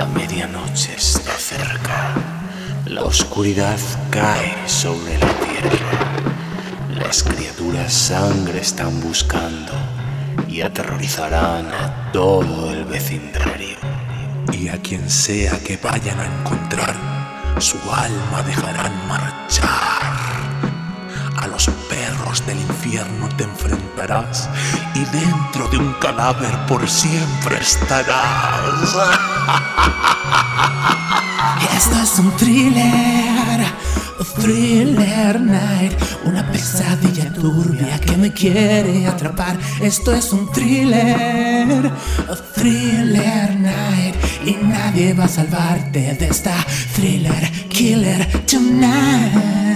La medianoche está cerca. La oscuridad cae sobre la tierra. Las criaturas sangre están buscando y aterrorizarán a todo el vecindario. Y a quien sea que vayan a encontrar, su alma dejarán marchar. A los perros del infierno te enfrentarás y dentro de un cadáver por siempre estarás. Esto es un thriller, thriller night, una pesadilla turbia que me quiere atrapar. Esto es un thriller, thriller night, y nadie va a salvarte de esta thriller killer tonight.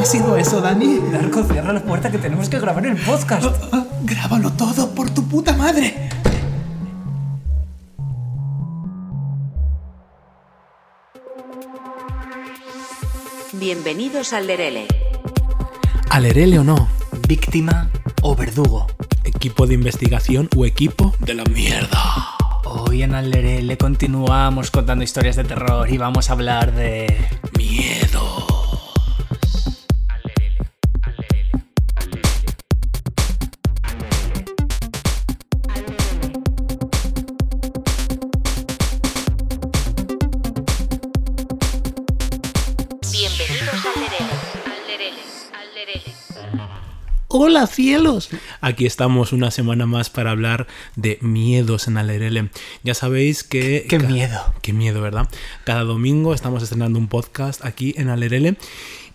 Ha sido eso, Dani? Narco, cierra la puerta que tenemos que grabar el podcast. Grábalo todo por tu puta madre. Bienvenidos al Lerele. Alerele o no, Víctima o verdugo. equipo de investigación o equipo de la mierda. Hoy en Alderele continuamos contando historias de terror y vamos a hablar de... Miedo. Hola cielos. Aquí estamos una semana más para hablar de miedos en Alerele. Ya sabéis que... ¡Qué miedo! Qué miedo, ¿verdad? Cada domingo estamos estrenando un podcast aquí en Alerele.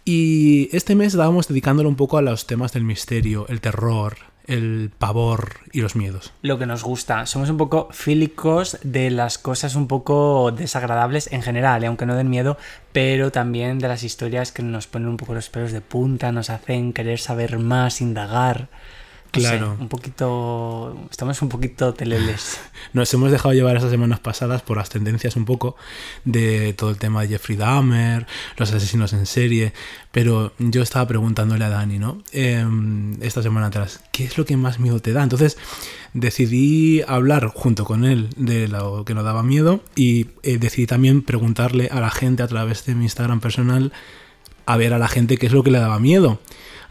Y este mes estábamos dedicándolo un poco a los temas del misterio, el terror, el pavor y los miedos. Lo que nos gusta. Somos un poco fílicos de las cosas un poco desagradables en general, aunque no den miedo, pero también de las historias que nos ponen un poco los pelos de punta, nos hacen querer saber más, indagar. Sé, Claro. un poquito... Estamos un poquito teleles. Nos hemos dejado llevar esas semanas pasadas por las tendencias un poco de todo el tema de Jeffrey Dahmer, los asesinos en serie, pero yo estaba preguntándole a Dani, ¿no? Em, esta semana atrás, ¿qué es lo que más miedo te da? Entonces decidí hablar junto con él de lo que nos daba miedo y eh, decidí también preguntarle a la gente a través de mi Instagram personal a ver a la gente qué es lo que le daba miedo.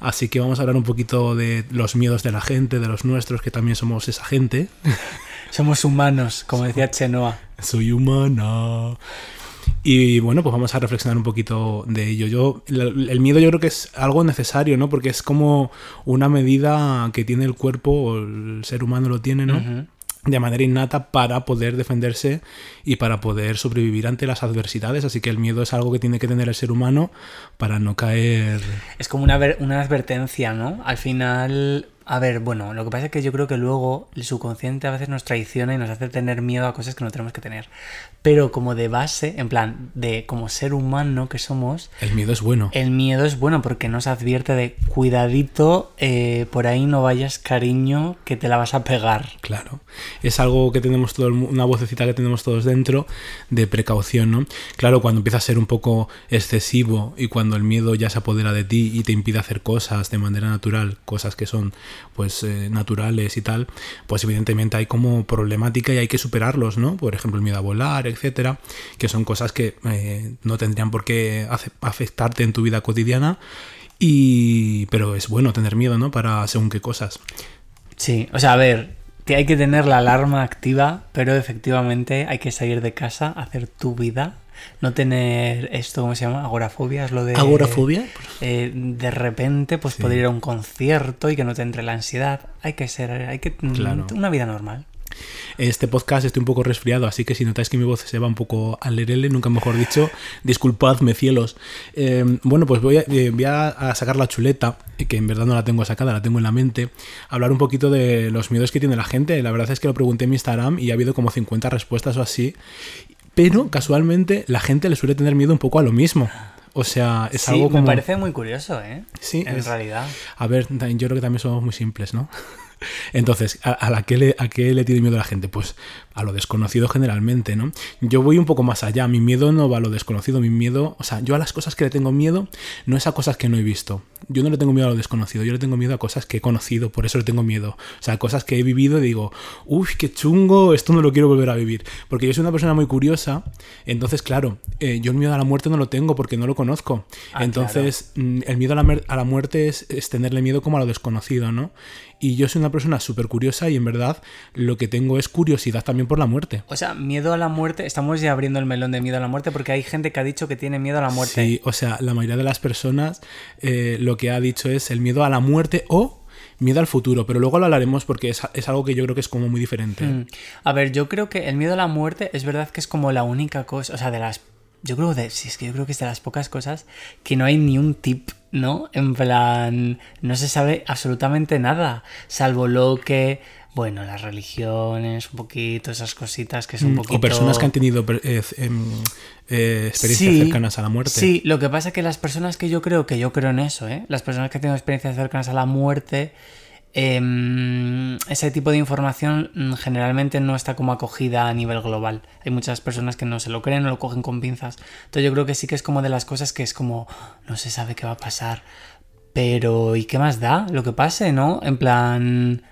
Así que vamos a hablar un poquito de los miedos de la gente, de los nuestros, que también somos esa gente. Somos humanos, como decía Chenoa. Soy humana. Y bueno, pues vamos a reflexionar un poquito de ello. Yo, el, miedo yo creo que es algo necesario, ¿no? Porque es como una medida que tiene el cuerpo, o el ser humano lo tiene, ¿no? De manera innata para poder defenderse y para poder sobrevivir ante las adversidades. Así que el miedo es algo que tiene que tener el ser humano para no caer. Es como una, una advertencia, ¿no? Al final, a ver, bueno, lo que pasa es que yo creo que luego el subconsciente a veces nos traiciona y nos hace tener miedo a cosas que no tenemos que tener. Pero como de base, en plan, de como ser humano que somos, El miedo es bueno. el miedo es bueno porque nos advierte de cuidadito, eh, por ahí no vayas cariño, que te la vas a pegar. Claro, es algo que tenemos todo, una vocecita que tenemos todos dentro de precaución, ¿no? Claro, cuando empieza a ser un poco excesivo y cuando el miedo ya se apodera de ti y te impide hacer cosas de manera natural, cosas que son pues eh, naturales y tal, pues evidentemente hay como problemática y hay que superarlos, ¿no? Por ejemplo, el miedo a volar, etcétera, que son cosas que eh, no tendrían por qué afectarte en tu vida cotidiana. Y, pero es bueno tener miedo, ¿no? Para según qué cosas. Sí, o sea, a ver, que hay que tener la alarma activa, pero efectivamente hay que salir de casa, hacer tu vida, no tener esto, ¿cómo se llama? Agorafobia, es lo de... ¿Agorafobia? eh, de repente, pues Sí. poder ir a un concierto y que no te entre la ansiedad. Hay que ser, hay que... mm, Claro. Una vida normal. Este podcast estoy un poco resfriado, así que si notáis que mi voz se va un poco al lerele, nunca mejor dicho, disculpadme, cielos. Eh, bueno, pues voy, a, eh, voy a, sacar la chuleta, que en verdad no la tengo sacada, la tengo en la mente, hablar un poquito de los miedos que tiene la gente. La verdad es que lo pregunté en mi Instagram y ha habido como 50 respuestas o así, pero casualmente la gente le suele tener miedo un poco a lo mismo. O sea, es sí, algo como... me parece muy curioso, ¿eh? Sí, En es- realidad. A ver, yo creo que también somos muy simples, ¿no? Entonces, ¿a, a la qué le, ¿a qué le tiene miedo la gente? Pues a lo desconocido generalmente, ¿no? Yo voy un poco más allá, mi miedo no va a lo desconocido, mi miedo, o sea, yo a las cosas que le tengo miedo no es a cosas que no he visto. Yo no le tengo miedo a lo desconocido, yo le tengo miedo a cosas que he conocido, por eso le tengo miedo. O sea, cosas que he vivido y digo, uff, qué chungo, esto no lo quiero volver a vivir. Porque yo soy una persona muy curiosa, entonces, claro, eh, yo el miedo a la muerte no lo tengo porque no lo conozco. Ah, entonces, mm, el miedo a la, mer- a la muerte es, es tenerle miedo como a lo desconocido, ¿no? Y yo soy una persona súper curiosa y en verdad lo que tengo es curiosidad también por la muerte. O sea, miedo a la muerte, estamos ya abriendo el melón de miedo a la muerte porque hay gente que ha dicho que tiene miedo a la muerte. Sí, o sea, la mayoría de las personas eh, lo que ha dicho es el miedo a la muerte o miedo al futuro, pero luego lo hablaremos porque es, es algo que yo creo que es como muy diferente. Mm. A ver, yo creo que el miedo a la muerte es verdad que es como la única cosa, o sea, de las... Yo creo de, sí, es que yo creo que es de las pocas cosas que no hay ni un tip, ¿no? En plan, no se sabe absolutamente nada, salvo lo que, bueno, las religiones, un poquito, esas cositas que es un poquito... Mm, O personas que han tenido eh, em, eh, experiencias Sí, cercanas a la muerte. Sí, lo que pasa es que las personas que yo creo, que yo creo en eso, ¿eh? las personas que tienen experiencias cercanas a la muerte, em, ese tipo de información mm, generalmente no está como acogida a nivel global. Hay muchas personas que no se lo creen, no lo cogen con pinzas. Entonces yo creo que sí que es como de las cosas que es como, no se sabe qué va a pasar. Pero, ¿y qué más da lo que pase, no? En plan...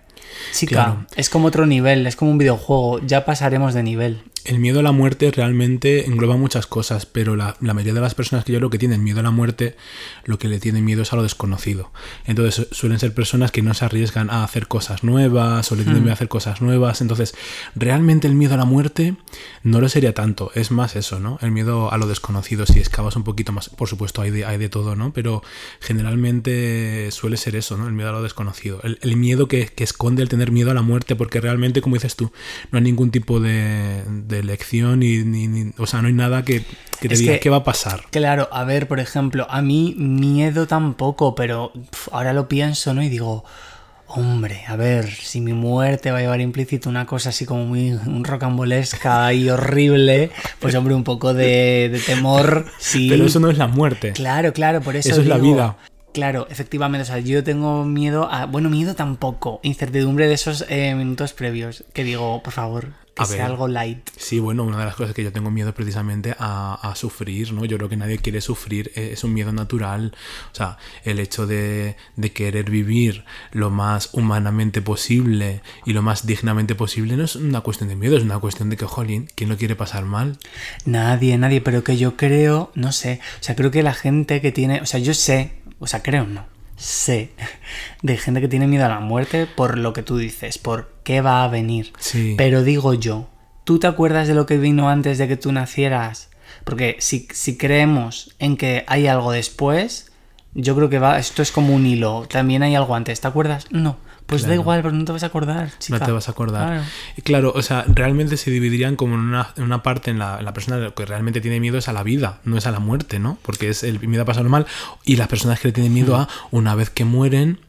Chica, Claro. es como otro nivel, es como un videojuego, ya pasaremos de nivel. El miedo a la muerte realmente engloba muchas cosas, pero la, la mayoría de las personas que yo creo que tienen miedo a la muerte, lo que le tienen miedo es a lo desconocido. Entonces su- suelen ser personas que no se arriesgan a hacer cosas nuevas o le tienen miedo a hacer cosas nuevas. Entonces, realmente el miedo a la muerte no lo sería tanto, es más eso, ¿no? El miedo a lo desconocido, si excavas un poquito más, por supuesto hay de, hay de todo, ¿no? Pero generalmente suele ser eso, ¿no? El miedo a lo desconocido. El, el miedo que, que esconde el tener miedo a la muerte, porque realmente, como dices tú, no hay ningún tipo de, de lección y, ni, ni- o sea, no hay nada que, que te Es diga que- qué va a pasar. Claro, a ver, por ejemplo, a mí miedo tampoco, pero ahora lo pienso, ¿no? Y digo, hombre, a ver, si mi muerte va a llevar implícito una cosa así como muy un rocambolesca y horrible, pues hombre, un poco de, de temor, sí. Pero eso no es la muerte. Claro, claro, por eso. Eso es la vida. Claro, efectivamente. O sea, yo tengo miedo a. Bueno, miedo tampoco. Incertidumbre de esos eh, minutos previos. Que digo, por favor, que A sea ver. algo light. Sí, bueno, una de las cosas que yo tengo miedo es precisamente a, a sufrir, ¿no? Yo creo que nadie quiere sufrir, eh, es un miedo natural. O sea, el hecho de, de querer vivir lo más humanamente posible y lo más dignamente posible no es una cuestión de miedo, es una cuestión de que, jolín, ¿quién lo quiere pasar mal? Nadie, nadie, pero que yo creo, no sé, o sea, creo que la gente que tiene, o sea, yo sé, o sea, creo no, sé de gente que tiene miedo a la muerte por lo que tú dices, por qué va a venir. Sí. Pero digo yo, ¿tú te acuerdas de lo que vino antes de que tú nacieras? Porque si, si creemos en que hay algo después, yo creo que va, esto es como un hilo, también hay algo antes, ¿te acuerdas? No. Pues da igual, pero no te vas a acordar. No te vas a acordar. Claro. Y Claro, o sea, realmente se dividirían como en una, en una parte en la, en la persona que realmente tiene miedo es a la vida, no es a la muerte, ¿no? Porque es el miedo a pasar mal. Y las personas que le tienen miedo a, una vez que mueren,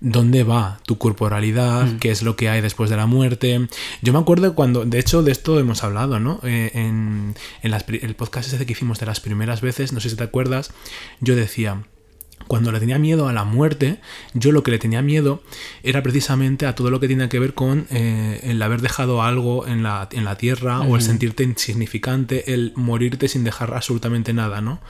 ¿dónde va tu corporalidad? ¿Qué es lo que hay después de la muerte? Yo me acuerdo cuando, de hecho, de esto hemos hablado, ¿no? Eh, en en las el podcast ese que hicimos de las primeras veces, no sé si te acuerdas, yo decía cuando le tenía miedo a la muerte, yo lo que le tenía miedo era precisamente a todo lo que tiene que ver con eh, el haber dejado algo en la, en la tierra o el sentirte insignificante, el morirte sin dejar absolutamente nada, ¿no?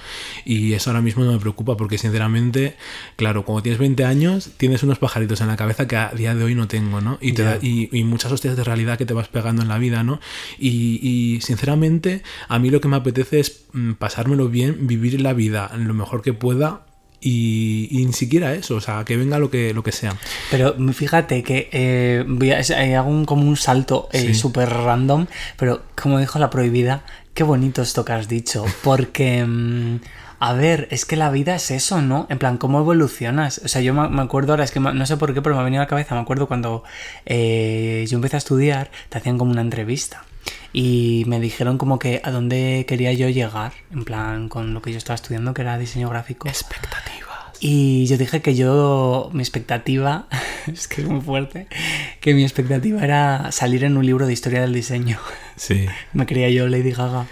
Y eso ahora mismo no me preocupa porque sinceramente, claro, cuando tienes 20 años tienes unos pajaritos en la cabeza que a día de hoy no tengo, ¿no? Y, te da- y, y muchas hostias de realidad que te vas pegando en la vida, ¿no? Y, y, sinceramente a mí lo que me apetece es mm, pasármelo bien, vivir la vida lo mejor que pueda y, y ni siquiera eso, o sea, que venga lo que, lo que sea. Pero fíjate que eh, voy a- eh, hago un, como un salto eh, Sí. súper random, pero como dijo la prohibida, qué bonito esto que has dicho, porque... mm, a ver, es que la vida es eso, ¿no? En plan, ¿cómo evolucionas? O sea, yo me acuerdo ahora, es que no sé por qué, pero me ha venido a la cabeza, me acuerdo cuando eh, yo empecé a estudiar, te hacían como una entrevista. Y me dijeron como que a dónde quería yo llegar, en plan, con lo que yo estaba estudiando, que era diseño gráfico. Expectativas. Y yo dije que yo, mi expectativa, es que es muy fuerte, que mi expectativa era salir en un libro de historia del diseño. Sí. Me creía yo Lady Gaga.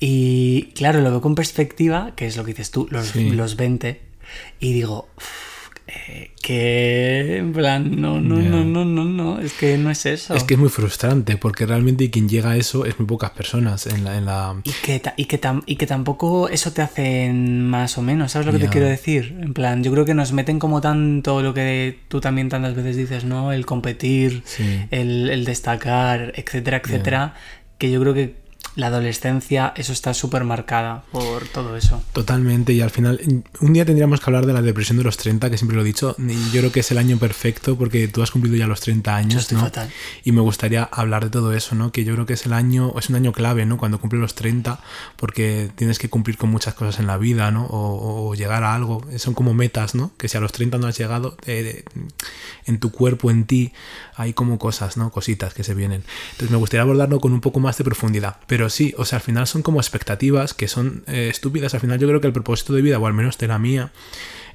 Y claro, lo veo con perspectiva, que es lo que dices tú, los, Sí. los 20, y digo, "Uf, eh, que en plan, no, no, no, no, no, no, es que no es eso. Es que es muy frustrante porque realmente quien llega a eso es muy pocas personas en la... En la... Y que, y, que tam- y que tampoco eso te hace más o menos, ¿sabes lo que te quiero decir? En plan, yo creo que nos meten como tanto lo que tú también tantas veces dices, ¿no? El competir, Sí. el, el destacar, etcétera, etcétera, que yo creo que la adolescencia, eso está súper marcada por todo eso. Totalmente, y al final, un día tendríamos que hablar de la depresión de los 30, que siempre lo he dicho, y yo creo que es el año perfecto porque tú has cumplido ya los 30 años, Yo estoy ¿no? fatal. Y me gustaría hablar de todo eso, ¿no? Que yo creo que es el año, es un año clave, ¿no? Cuando cumples los 30, porque tienes que cumplir con muchas cosas en la vida, ¿no? O, o llegar a algo, son como metas, ¿no? Que si a los 30 no has llegado, eh, en tu cuerpo, en ti, hay como cosas, ¿no? Cositas que se vienen. Entonces me gustaría abordarlo con un poco más de profundidad. Pero sí, o sea, al final son como expectativas que son eh, estúpidas. Al final yo creo que el propósito de vida, o al menos de la mía,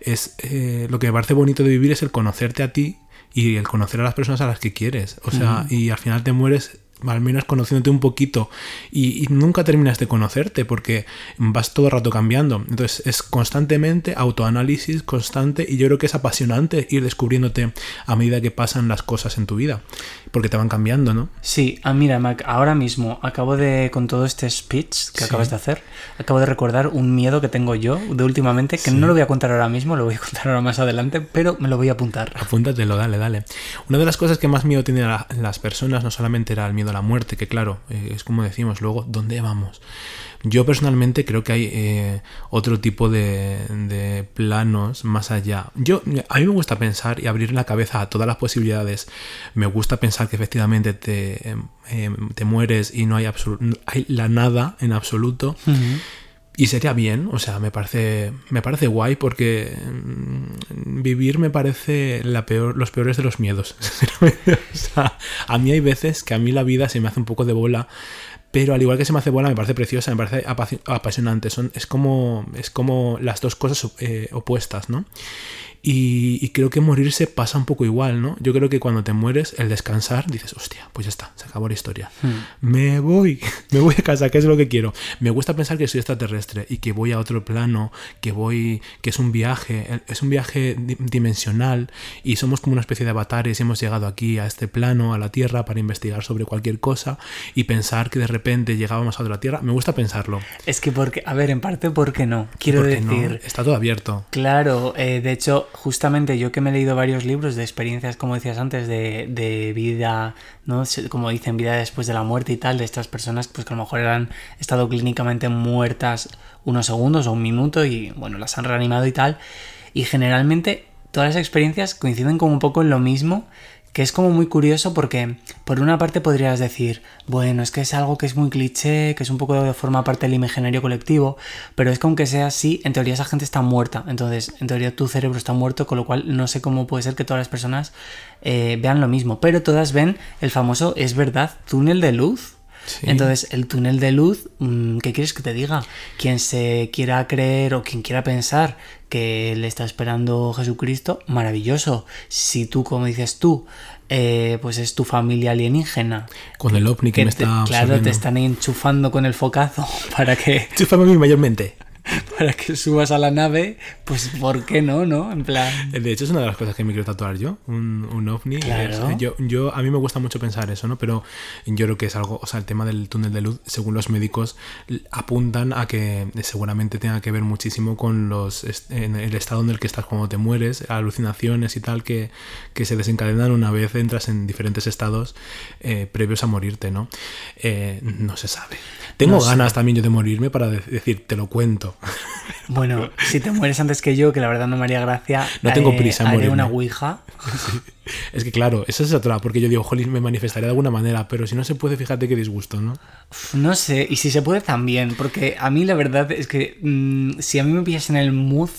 es eh, lo que me parece bonito de vivir es el conocerte a ti y el conocer a las personas a las que quieres. O sea, y al final te mueres al menos conociéndote un poquito y, y nunca terminas de conocerte porque vas todo el rato cambiando. Entonces es constantemente autoanálisis constante y yo creo que es apasionante ir descubriéndote a medida que pasan las cosas en tu vida porque te van cambiando, ¿no? Sí, ah, mira, Mac, ahora mismo acabo de, con todo este speech que Sí. acabas de hacer, acabo de recordar un miedo que tengo yo de últimamente, que no lo voy a contar ahora mismo, lo voy a contar ahora más adelante, pero me lo voy a apuntar. Apúntatelo, dale, dale. Una de las cosas que más miedo tienen la- las personas no solamente era el miedo a la muerte, que claro, eh, es como decimos, luego, ¿dónde vamos? Yo personalmente creo que hay eh, otro tipo de, planos más allá. Yo, a mí me gusta pensar y abrir la cabeza a todas las posibilidades. Me gusta pensar que efectivamente te, em, em, te mueres y no hay, hay la nada en absoluto. Y sería bien, o sea, me parece, me parece guay porque mm, vivir me parece la peor, los peores de los miedos. o sea, a mí hay veces que a mí la vida se me hace un poco de bola, pero al igual que se me hace bola, me parece preciosa, me parece apasionante. Son, es, como, es como las dos cosas eh, opuestas, ¿no? Y, y creo que morirse pasa un poco igual, ¿no? Yo creo que cuando te mueres, el descansar, dices, hostia, pues ya está, se acabó la historia. Me voy, me voy a casa, que es lo que quiero. Me gusta pensar que soy extraterrestre y que voy a otro plano, que voy, que es un viaje, es un viaje di- dimensional y somos como una especie de avatares y hemos llegado aquí a este plano, a la Tierra, para investigar sobre cualquier cosa y pensar que de repente llegábamos a otra Tierra. Me gusta pensarlo. Es que porque, a ver, en parte, ¿por qué no? Quiero porque no, decir, está todo abierto. Claro, eh, de hecho, justamente yo que me he leído varios libros de experiencias, como decías antes, de, de vida, ¿no? Como dicen, vida después de la muerte y tal, de estas personas pues que a lo mejor han estado clínicamente muertas unos segundos o un minuto y bueno, las han reanimado y tal. Y generalmente todas las experiencias coinciden como un poco en lo mismo, que es como muy curioso porque por una parte podrías decir, bueno, es que es algo que es muy cliché, que es un poco de forma parte del imaginario colectivo, pero es que aunque sea así, en teoría esa gente está muerta, entonces en teoría tu cerebro está muerto, con lo cual no sé cómo puede ser que todas las personas eh, vean lo mismo, pero todas ven el famoso, es verdad, túnel de luz. Sí. Entonces, el túnel de luz, mm, ¿qué quieres que te diga? Quien se quiera creer o quien quiera pensar que le está esperando Jesucristo, maravilloso. Si tú, como dices tú, eh, pues es tu familia alienígena. Con el ovni que, me te- está claro, te están enchufando con el focazo para que, Chúfame a mí mayormente. Para que subas a la nave, pues ¿por qué no, no? En plan... De hecho, es una de las cosas que me quiero tatuar yo, un, un ovni. Claro. Es- Yo, yo, a mí me gusta mucho pensar eso, ¿no? Pero yo creo que es algo, o sea, el tema del túnel de luz, según los médicos, apuntan a que seguramente tenga que ver muchísimo con los en el estado en el que estás cuando te mueres, alucinaciones y tal, que, que se desencadenan una vez entras en diferentes estados eh, previos a morirte, ¿no? Eh, no se sabe. Tengo No sé. ganas también yo de morirme para de- decir, te lo cuento. Bueno, si te mueres antes que yo, que la verdad no me haría gracia, No tengo prisa haré morirme. una ouija Es que claro, eso es otra, porque yo digo, jolín, me manifestaré de alguna manera, pero si no se puede, fíjate qué disgusto, ¿no? No sé, y si se puede también, porque a mí la verdad es que mm, si a mí me pillas en el mood,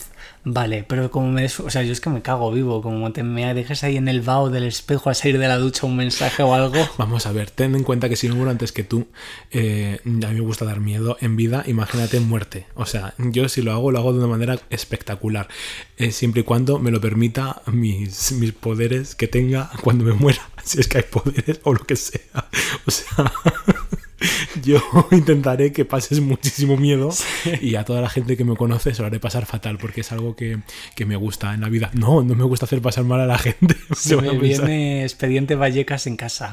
vale, pero como me o sea, yo es que me cago vivo, como te me dejes ahí en el vaho del espejo a salir de la ducha un mensaje o algo. Vamos a ver, ten en cuenta que si no muero antes que tú, eh, a mí me gusta dar miedo en vida, imagínate muerte. O sea, yo si lo hago, lo hago de una manera espectacular, eh, siempre y cuando me lo permita mis, mis poderes que tenga cuando me muera, si es que hay poderes o lo que sea. O sea, yo intentaré que pases muchísimo miedo y a toda la gente que me conoce se lo haré pasar fatal porque es algo que, que me gusta en la vida. No, no me gusta hacer pasar mal a la gente. Se me viene expediente Vallecas en casa.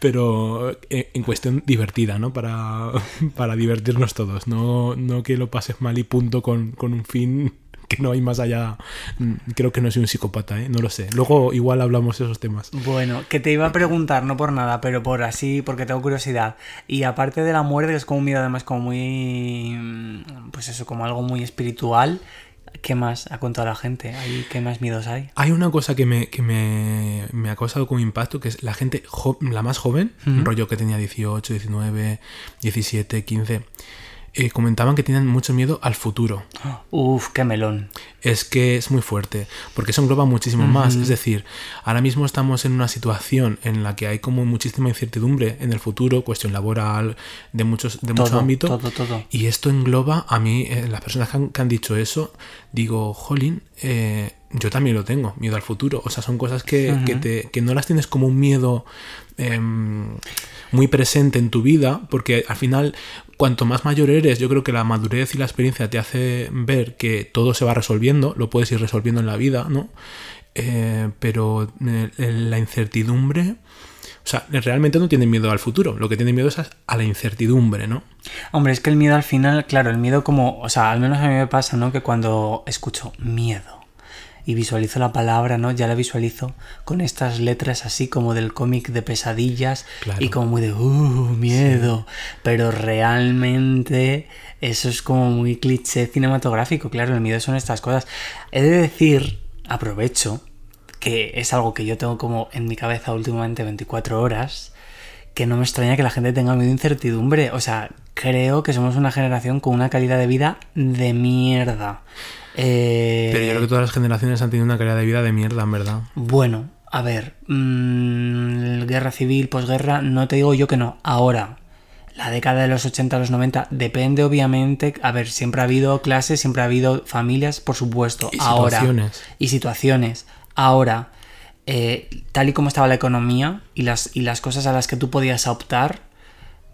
pero eh, en cuestión divertida, ¿no? Para, para divertirnos todos, no, no que lo pases mal y punto con, con un fin que no hay más allá. Mm, Creo que no soy un psicópata, ¿eh? No lo sé. Luego igual hablamos de esos temas. Bueno, que te iba a preguntar, no por nada, pero por así, porque tengo curiosidad. Y aparte de la muerte, que es como un miedo además como muy... mm, Pues eso, como algo muy espiritual. ¿Qué más ha contado la gente? ¿Hay, ¿Qué más miedos hay? Hay una cosa que me, que me, me ha causado como impacto, que es la gente, jo- la más joven, Ujú. rollo que tenía 18, 19, 17, 15, eh, comentaban que tienen mucho miedo al futuro. Uf, qué melón. es que es muy fuerte, porque eso engloba muchísimo más. Es decir, ahora mismo estamos en una situación en la que hay como muchísima incertidumbre en el futuro, cuestión laboral, de muchos, de mucho ámbito. todo, todo. Y esto engloba a mí, eh, las personas que han, que han dicho eso, digo, jolín, eh, yo también lo tengo, miedo al futuro. O sea, son cosas que, que te- que no las tienes como un miedo em, muy presente en tu vida, porque al final, cuanto más mayor eres, yo creo que la madurez y la experiencia te hace ver que todo se va resolviendo, lo puedes ir resolviendo en la vida, ¿no? Eh, pero eh, la incertidumbre... O sea, realmente no tienen miedo al futuro, lo que tienen miedo es a, a la incertidumbre, ¿no? Hombre, es que el miedo al final, claro, el miedo como, o sea, al menos a mí me pasa, ¿no? Que cuando escucho miedo y visualizo la palabra, ¿no? Ya la visualizo con estas letras así como del cómic de pesadillas Claro. y como muy de, uh, miedo. Pero realmente eso es como muy cliché cinematográfico, claro, el miedo son estas cosas. He de decir, aprovecho, que es algo que yo tengo como en mi cabeza últimamente 24 horas, que no me extraña que la gente tenga miedo e incertidumbre. O sea, creo que somos una generación con una calidad de vida de mierda. Eh, Pero yo creo que todas las generaciones han tenido una calidad de vida de mierda, en verdad. Bueno, a ver, mm, guerra civil, posguerra, no te digo yo que no. Ahora, la década de los 80 a los 90, depende obviamente. A ver, siempre ha habido clases, siempre ha habido familias, por supuesto. Y Ahora, situaciones. y situaciones. Ahora, eh, tal y como estaba la economía y las, y las cosas a las que tú podías optar,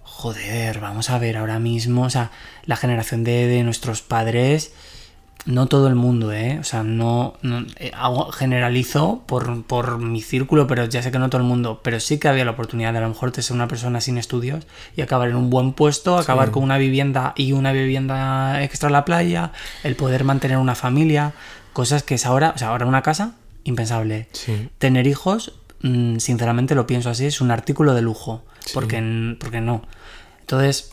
joder, vamos a ver ahora mismo, o sea, la generación de, de nuestros padres, no todo el mundo, ¿eh? O sea, no, no- eh, hago- generalizo por, por mi círculo, pero ya sé que no todo el mundo, pero sí que había la oportunidad de a lo mejor de ser una persona sin estudios y acabar en un buen puesto, acabar con una vivienda y una vivienda extra a la playa, el poder mantener una familia, cosas que es ahora, o sea, ahora una casa, impensable. Sí. Tener hijos, mm, sinceramente lo pienso así, es un artículo de lujo. Porque, porque no. Entonces,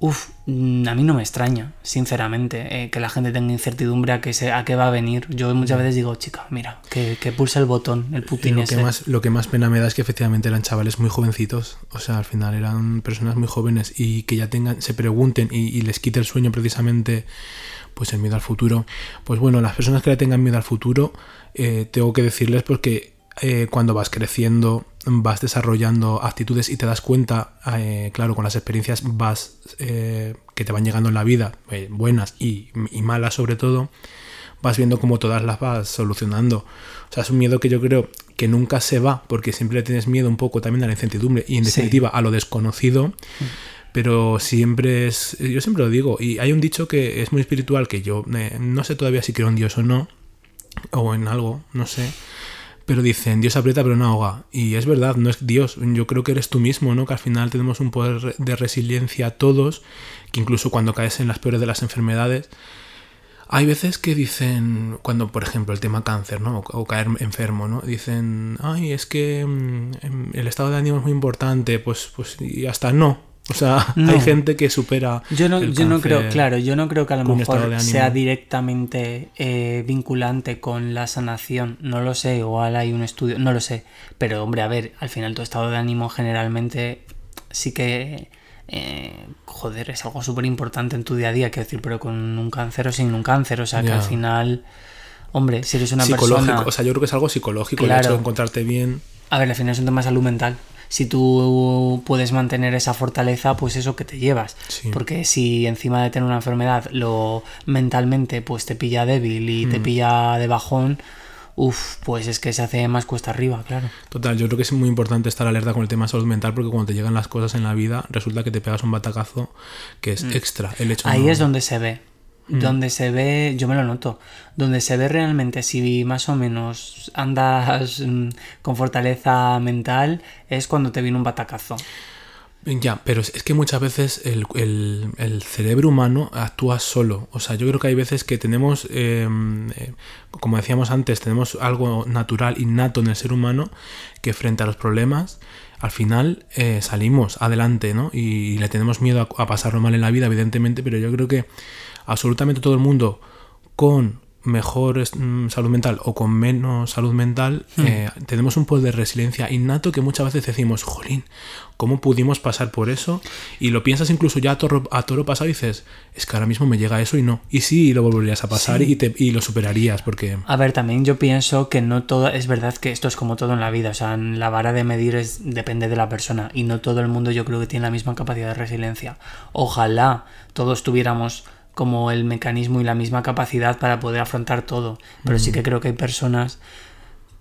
uff, a mí no me extraña, sinceramente, eh, que la gente tenga incertidumbre a, que se, a qué va a venir. Yo muchas veces digo, chica, mira, que, que pulsa el botón, el Putin Lo ese. que, más, lo que más pena me da es que efectivamente eran chavales muy jovencitos. O sea, al final eran personas muy jóvenes y que ya tengan, se pregunten y, y les quite el sueño precisamente pues el miedo al futuro. Pues bueno, las personas que le tengan miedo al futuro, eh, tengo que decirles porque eh, cuando vas creciendo, vas desarrollando actitudes y te das cuenta, eh, claro, con las experiencias vas eh, que te van llegando en la vida, buenas y, y malas sobre todo, vas viendo cómo todas las vas solucionando. O sea, es un miedo que yo creo que nunca se va, porque siempre le tienes miedo un poco también a la incertidumbre y en Sí. definitiva a lo desconocido. Pero siempre es, yo siempre lo digo, y hay un dicho que es muy espiritual, que yo eh, no sé todavía si creo en Dios o no, o en algo, no sé, pero dicen, Dios aprieta pero no ahoga. Y es verdad, no es Dios, yo creo que eres tú mismo, ¿no? Que al final tenemos un poder de resiliencia todos, que incluso cuando caes en las peores de las enfermedades, hay veces que dicen, cuando por ejemplo el tema cáncer, ¿no? O, caer enfermo, ¿no? Dicen, ay, es que mm, em, el estado de ánimo es muy importante, pues, pues y hasta no. O sea, No. hay gente que supera. Yo no, el yo no creo, claro, yo no creo que a lo mejor sea directamente eh, vinculante con la sanación. No lo sé, igual hay un estudio, no lo sé. Pero hombre, a ver, al final tu estado de ánimo generalmente sí que, eh, joder, es algo súper importante en tu día a día, quiero decir, pero con un cáncer o sin un cáncer. O sea que al final, hombre, si eres una psicológico. persona... O sea, yo creo que es algo psicológico el Claro. hecho de encontrarte bien. A ver, al final es un tema de salud mental. Si tú puedes mantener esa fortaleza, pues eso que te llevas. Sí. Porque si encima de tener una enfermedad, lo mentalmente pues te pilla débil y te pilla de bajón, uff, pues es que se hace más cuesta arriba, claro. Total, yo creo que es muy importante estar alerta con el tema de salud mental porque cuando te llegan las cosas en la vida, resulta que te pegas un batacazo que es extra. El hecho Mm. Ahí no- es donde se ve. Donde se ve, yo me lo noto, donde se ve realmente si más o menos andas mm, con fortaleza mental es cuando te viene un batacazo. Ya, pero es que muchas veces el, el- el cerebro humano actúa solo. O sea, yo creo que hay veces que tenemos, eh, eh, como decíamos antes, tenemos algo natural, innato en el ser humano, que frente a los problemas, al final eh, salimos adelante, ¿no? Y, le tenemos miedo a, a pasarlo mal en la vida, evidentemente, pero yo creo que absolutamente todo el mundo con mejor mm, salud mental o con menos salud mental, eh, tenemos un poder de resiliencia innato que muchas veces decimos, jolín, ¿cómo pudimos pasar por eso? Y lo piensas incluso ya a toro, a toro pasado y dices, es que ahora mismo me llega eso y no. Y sí, lo volverías a pasar y, te, y lo superarías porque... A ver, también yo pienso que no todo, es verdad que esto es como todo en la vida, o sea, la vara de medir es, depende de la persona y no todo el mundo yo creo que tiene la misma capacidad de resiliencia. Ojalá todos tuviéramos como el mecanismo y la misma capacidad para poder afrontar todo, pero sí que creo que hay personas,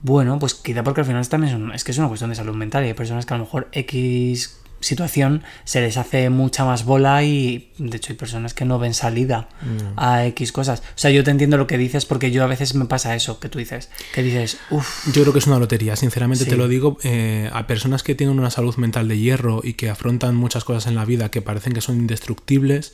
bueno, pues quizá porque al final también es, un- es que es una cuestión de salud mental y hay personas que a lo mejor X situación se les hace mucha más bola y de hecho hay personas que no ven salida a X cosas. O sea, yo te entiendo lo que dices porque yo a veces me pasa eso que tú dices, que dices, uff, Yo creo que es una lotería, sinceramente Sí. te lo digo, eh, a personas que tienen una salud mental de hierro y que afrontan muchas cosas en la vida que parecen que son indestructibles,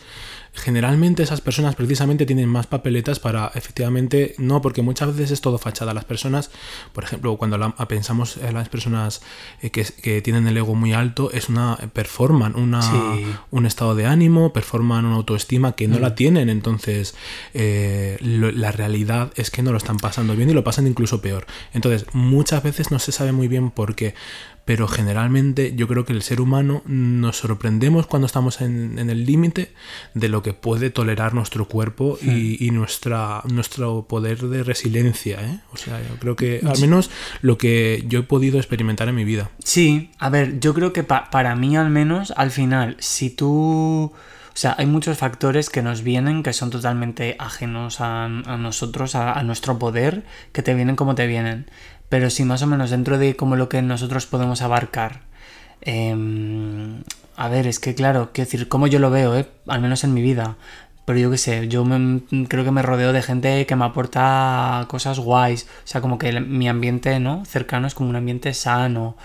generalmente esas personas precisamente tienen más papeletas para efectivamente, no, porque muchas veces es todo fachada. Las personas, por ejemplo, cuando la- pensamos en las personas eh, que, que tienen el ego muy alto, es una performan una, Sí. un estado de ánimo, performan una autoestima que no la tienen, entonces eh, lo- la realidad es que no lo están pasando bien y lo pasan incluso peor. Entonces, muchas veces no se sabe muy bien por qué, pero generalmente yo creo que el ser humano nos sorprendemos cuando estamos en, en el límite de lo que puede tolerar nuestro cuerpo y, y nuestra, nuestro poder de resiliencia. ¿eh? O sea, yo creo que al menos lo que yo he podido experimentar en mi vida. Sí, a ver, yo creo que pa- para mí al menos, al final, si tú... O sea, hay muchos factores que nos vienen que son totalmente ajenos a, a nosotros, a, a nuestro poder, que te vienen como te vienen. Pero si más o menos dentro de como lo que nosotros podemos abarcar, em, a ver, es que claro, quiero decir, como yo lo veo, ¿eh? al menos en mi vida. Pero yo qué sé, yo me- creo que me rodeo de gente que me aporta cosas guays. O sea, como que mi ambiente, ¿no? Cercano es como un ambiente sano.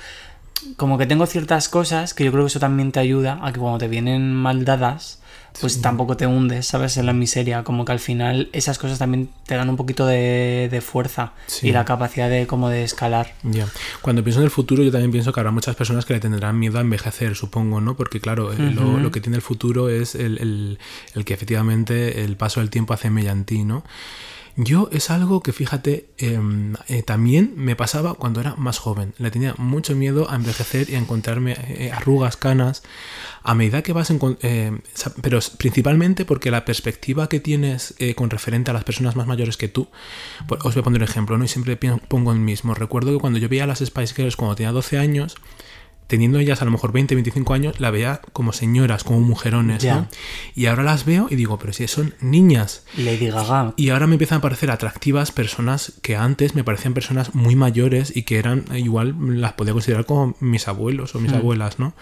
Como que tengo ciertas cosas que yo creo que eso también te ayuda a que cuando te vienen mal dadas, pues tampoco te hundes, ¿sabes? En la miseria. Como que al final esas cosas también te dan un poquito de, de fuerza Sí. y la capacidad de como de escalar. Ya. Cuando pienso en el futuro, yo también pienso que habrá muchas personas que le tendrán miedo a envejecer, supongo, ¿no? Porque, claro, eh, lo, que tiene el futuro es el, el- el que efectivamente el paso del tiempo hace mella en ti, ¿no? Yo es algo que, fíjate, em, eh, también me pasaba cuando era más joven. Le tenía mucho miedo a envejecer y a encontrarme eh, arrugas, canas. A medida que vas, eh, sa- pero principalmente porque la perspectiva que tienes eh, con referente a las personas más mayores que tú, os voy a poner un ejemplo, ¿no? Y siempre pongo el mismo. Recuerdo que cuando yo veía a las Spice Girls cuando tenía 12 años, teniendo ellas a lo mejor 20, 25 años, la veía como señoras, como mujerones. ¿no? Y ahora las veo y digo, pero si son niñas. Lady Gaga. Y ahora me empiezan a parecer atractivas personas que antes me parecían personas muy mayores y que eran igual las podía considerar como mis abuelos o mis abuelas, ¿no?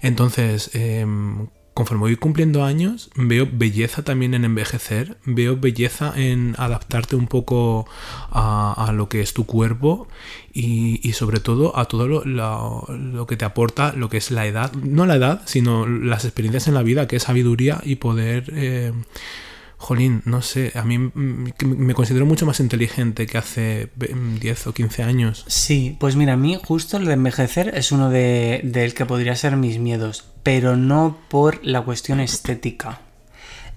Entonces, em, conforme voy cumpliendo años, veo belleza también en envejecer, veo belleza en adaptarte un poco a, a lo que es tu cuerpo y, y sobre todo a todo lo, lo- que te aporta lo que es la edad, no la edad, sino las experiencias en la vida, que es sabiduría y poder... eh, Jolín, no sé, a mí me considero mucho más inteligente que hace ve- 10 o 15 años. Sí, pues mira, a mí justo el de envejecer es uno de, del que podría ser mis miedos, pero no por la cuestión estética.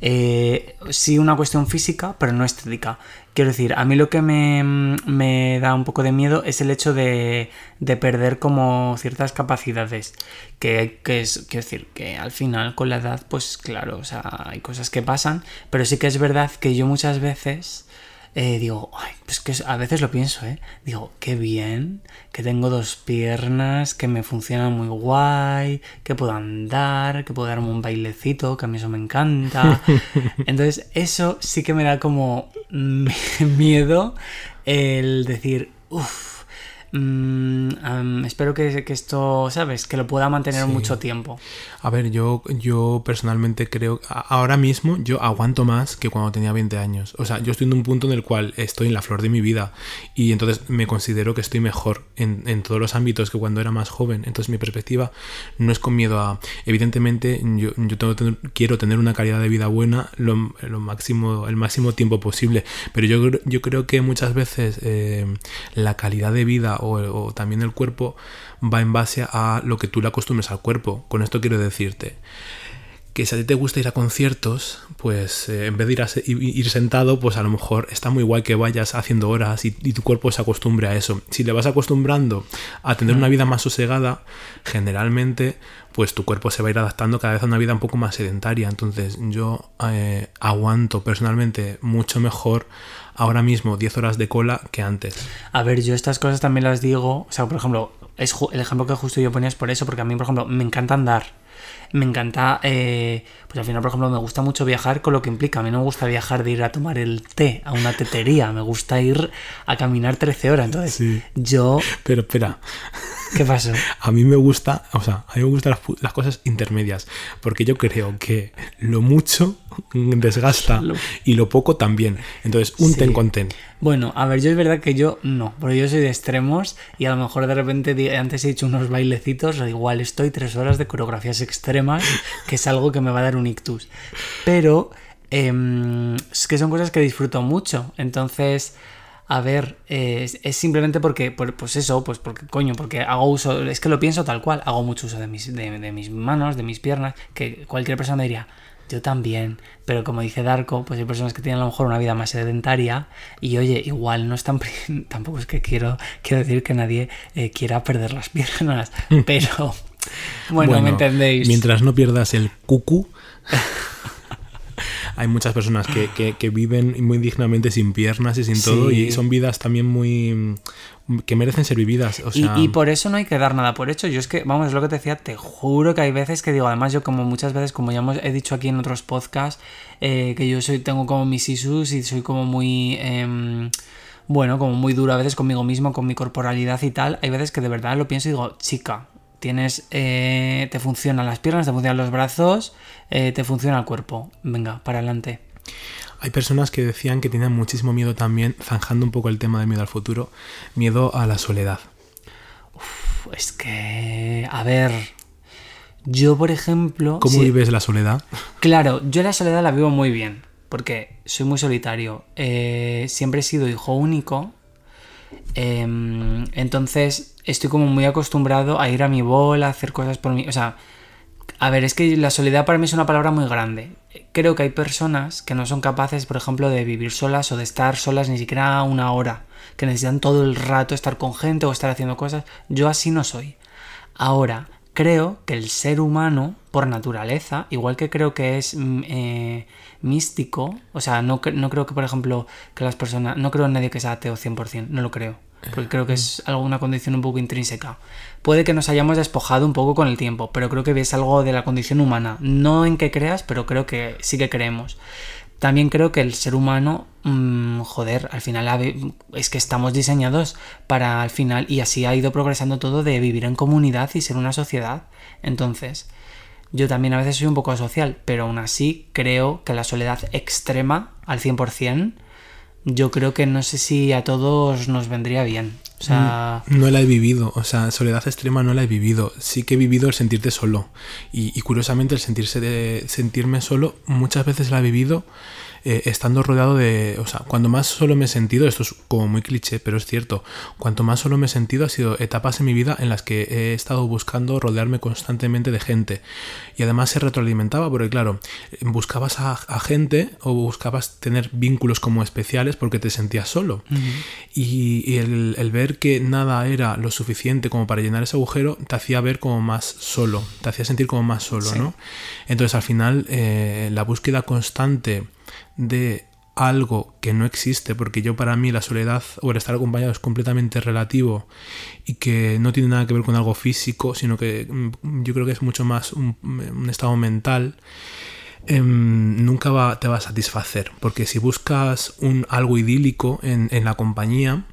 Eh, sí una cuestión física, pero no estética. Quiero decir, a mí lo que me, me da un poco de miedo es el hecho de, de perder como ciertas capacidades. Que, que es, quiero decir, que al final con la edad, pues claro, o sea, hay cosas que pasan, pero sí que es verdad que yo muchas veces eh, digo, ay, pues que a veces lo pienso, ¿eh? Digo, qué bien, que tengo dos piernas, que me funcionan muy guay, que puedo andar, que puedo darme un bailecito, que a mí eso me encanta. Entonces, eso sí que me da como miedo el decir, uff, espero que, que esto, ¿sabes? Que lo pueda mantener Sí. mucho tiempo. A ver, yo, yo personalmente creo, ahora mismo yo aguanto más que cuando tenía 20 años. O sea, yo estoy en un punto en el cual estoy en la flor de mi vida y entonces me considero que estoy mejor en, en todos los ámbitos que cuando era más joven. Entonces mi perspectiva no es con miedo a... Evidentemente yo, yo tengo quiero tener una calidad de vida buena lo, lo máximo, el máximo tiempo posible, pero yo, creo- yo creo que muchas veces eh, la calidad de vida o, también el cuerpo va en base a lo que tú le acostumbres al cuerpo. Con esto quiero decirte que si a ti te gusta ir a conciertos, pues eh, en vez de ir, a ir sentado, pues a lo mejor está muy guay que vayas haciendo horas y, y tu cuerpo se acostumbre a eso. Si le vas acostumbrando a tener una vida más sosegada, generalmente, pues tu cuerpo se va a ir adaptando cada vez a una vida un poco más sedentaria. Entonces yo eh, aguanto personalmente mucho mejor ahora mismo 10 horas de cola que antes. A ver, yo estas cosas también las digo, o sea, por ejemplo, es el ejemplo que justo yo ponía es por eso, porque a mí, por ejemplo, me encanta andar. Me encanta, eh, pues al final, por ejemplo, me gusta mucho viajar con lo que implica. A mí no me gusta viajar de ir a tomar el té a una tetería, me gusta ir a caminar 13 horas. Entonces, Sí. yo, Pero espera, ¿qué pasó? A mí me gusta, o sea, a mí me gustan las, cosas intermedias, porque yo creo que lo mucho desgasta Lo- y lo poco también. Entonces, un Sí. ten con ten. Bueno, a ver, yo es verdad que yo no, porque yo soy de extremos y a lo mejor de repente antes he hecho unos bailecitos, o igual estoy tres horas de coreografías extremas, que es algo que me va a dar un ictus. Pero em, es que son cosas que disfruto mucho, entonces, a ver, eh, es, es simplemente porque, por- pues eso, pues porque coño, porque hago uso, es que lo pienso tal cual, hago mucho uso de mis, de, de mis manos, de mis piernas, que cualquier persona me diría, yo también, pero como dice Darko, pues hay personas que tienen a lo mejor una vida más sedentaria y oye, igual no están, tampoco es que quiero, quiero decir que nadie eh, quiera perder las piernas, pero bueno, me entendéis. Mientras no pierdas el cucu. Hay muchas personas que, que- que viven muy dignamente sin piernas y sin todo, y son vidas también muy. que merecen ser vividas. O Y- sea, y, por eso no hay que dar nada por hecho. Yo es que, vamos, es lo que te decía, te juro que hay veces que digo, además yo como muchas veces, como ya hemos, he dicho aquí en otros podcasts, eh, que yo soy, tengo como mis issues y soy como muy... em, bueno, como muy duro a veces conmigo mismo, con mi corporalidad y tal. Hay veces que de verdad lo pienso y digo, chica, tienes, eh, te funcionan las piernas, te funcionan los brazos, eh, te funciona el cuerpo. Venga, para adelante. Hay personas que decían que tenían muchísimo miedo también, zanjando un poco el tema de miedo al futuro, miedo a la soledad. Es que, a ver, yo por ejemplo... ¿Cómo vives la soledad? Claro, yo la soledad la vivo muy bien, porque soy muy solitario. Eh, siempre he sido hijo único. em, entonces estoy como muy acostumbrado a ir a mi bola, a hacer cosas por mí. O sea, a ver, es que la soledad para mí es una palabra muy grande. Creo que hay personas que no son capaces, por ejemplo, de vivir solas o de estar solas ni siquiera una hora, que necesitan todo el rato estar con gente o estar haciendo cosas. Yo así no soy. Ahora, creo que el ser humano, por naturaleza, igual que creo que es mm, eh, místico, o sea, no, no creo que, por ejemplo, que las personas, no creo en nadie que sea ateo 100%, no lo creo, porque creo que es alguna condición un poco intrínseca. Puede que nos hayamos despojado un poco con el tiempo, pero creo que es algo de la condición humana, no en que creas, pero creo que sí que creemos. También creo que el ser humano, mm, joder, al final es que estamos diseñados para al final, y así ha ido progresando todo de vivir en comunidad y ser una sociedad. Entonces, yo también a veces soy un poco asocial, pero aún así creo que la soledad extrema al 100%, yo creo que no sé si a todos nos vendría bien. O sea, No la he vivido, o sea, soledad extrema no la he vivido. Sí que he vivido el sentirte solo. Y, y curiosamente el sentirse de, sentirme solo muchas veces la he vivido eh, estando rodeado de... O sea, cuando más solo me he sentido, esto es como muy cliché, pero es cierto, cuanto más solo me he sentido ha sido etapas en mi vida en las que he estado buscando rodearme constantemente de gente. Y además se retroalimentaba, porque claro, buscabas a, a gente o buscabas tener vínculos como especiales porque te sentías solo. Y, y el, el ver que nada era lo suficiente como para llenar ese agujero te hacía ver como más solo, te hacía sentir como más solo, Sí. ¿no? Entonces al final eh, la búsqueda constante de algo que no existe, porque yo para mí la soledad o el estar acompañado es completamente relativo y que no tiene nada que ver con algo físico, sino que mm, yo creo que es mucho más un, estado mental. em, nunca te va a satisfacer. Porque si buscas un, algo idílico en, en la compañía,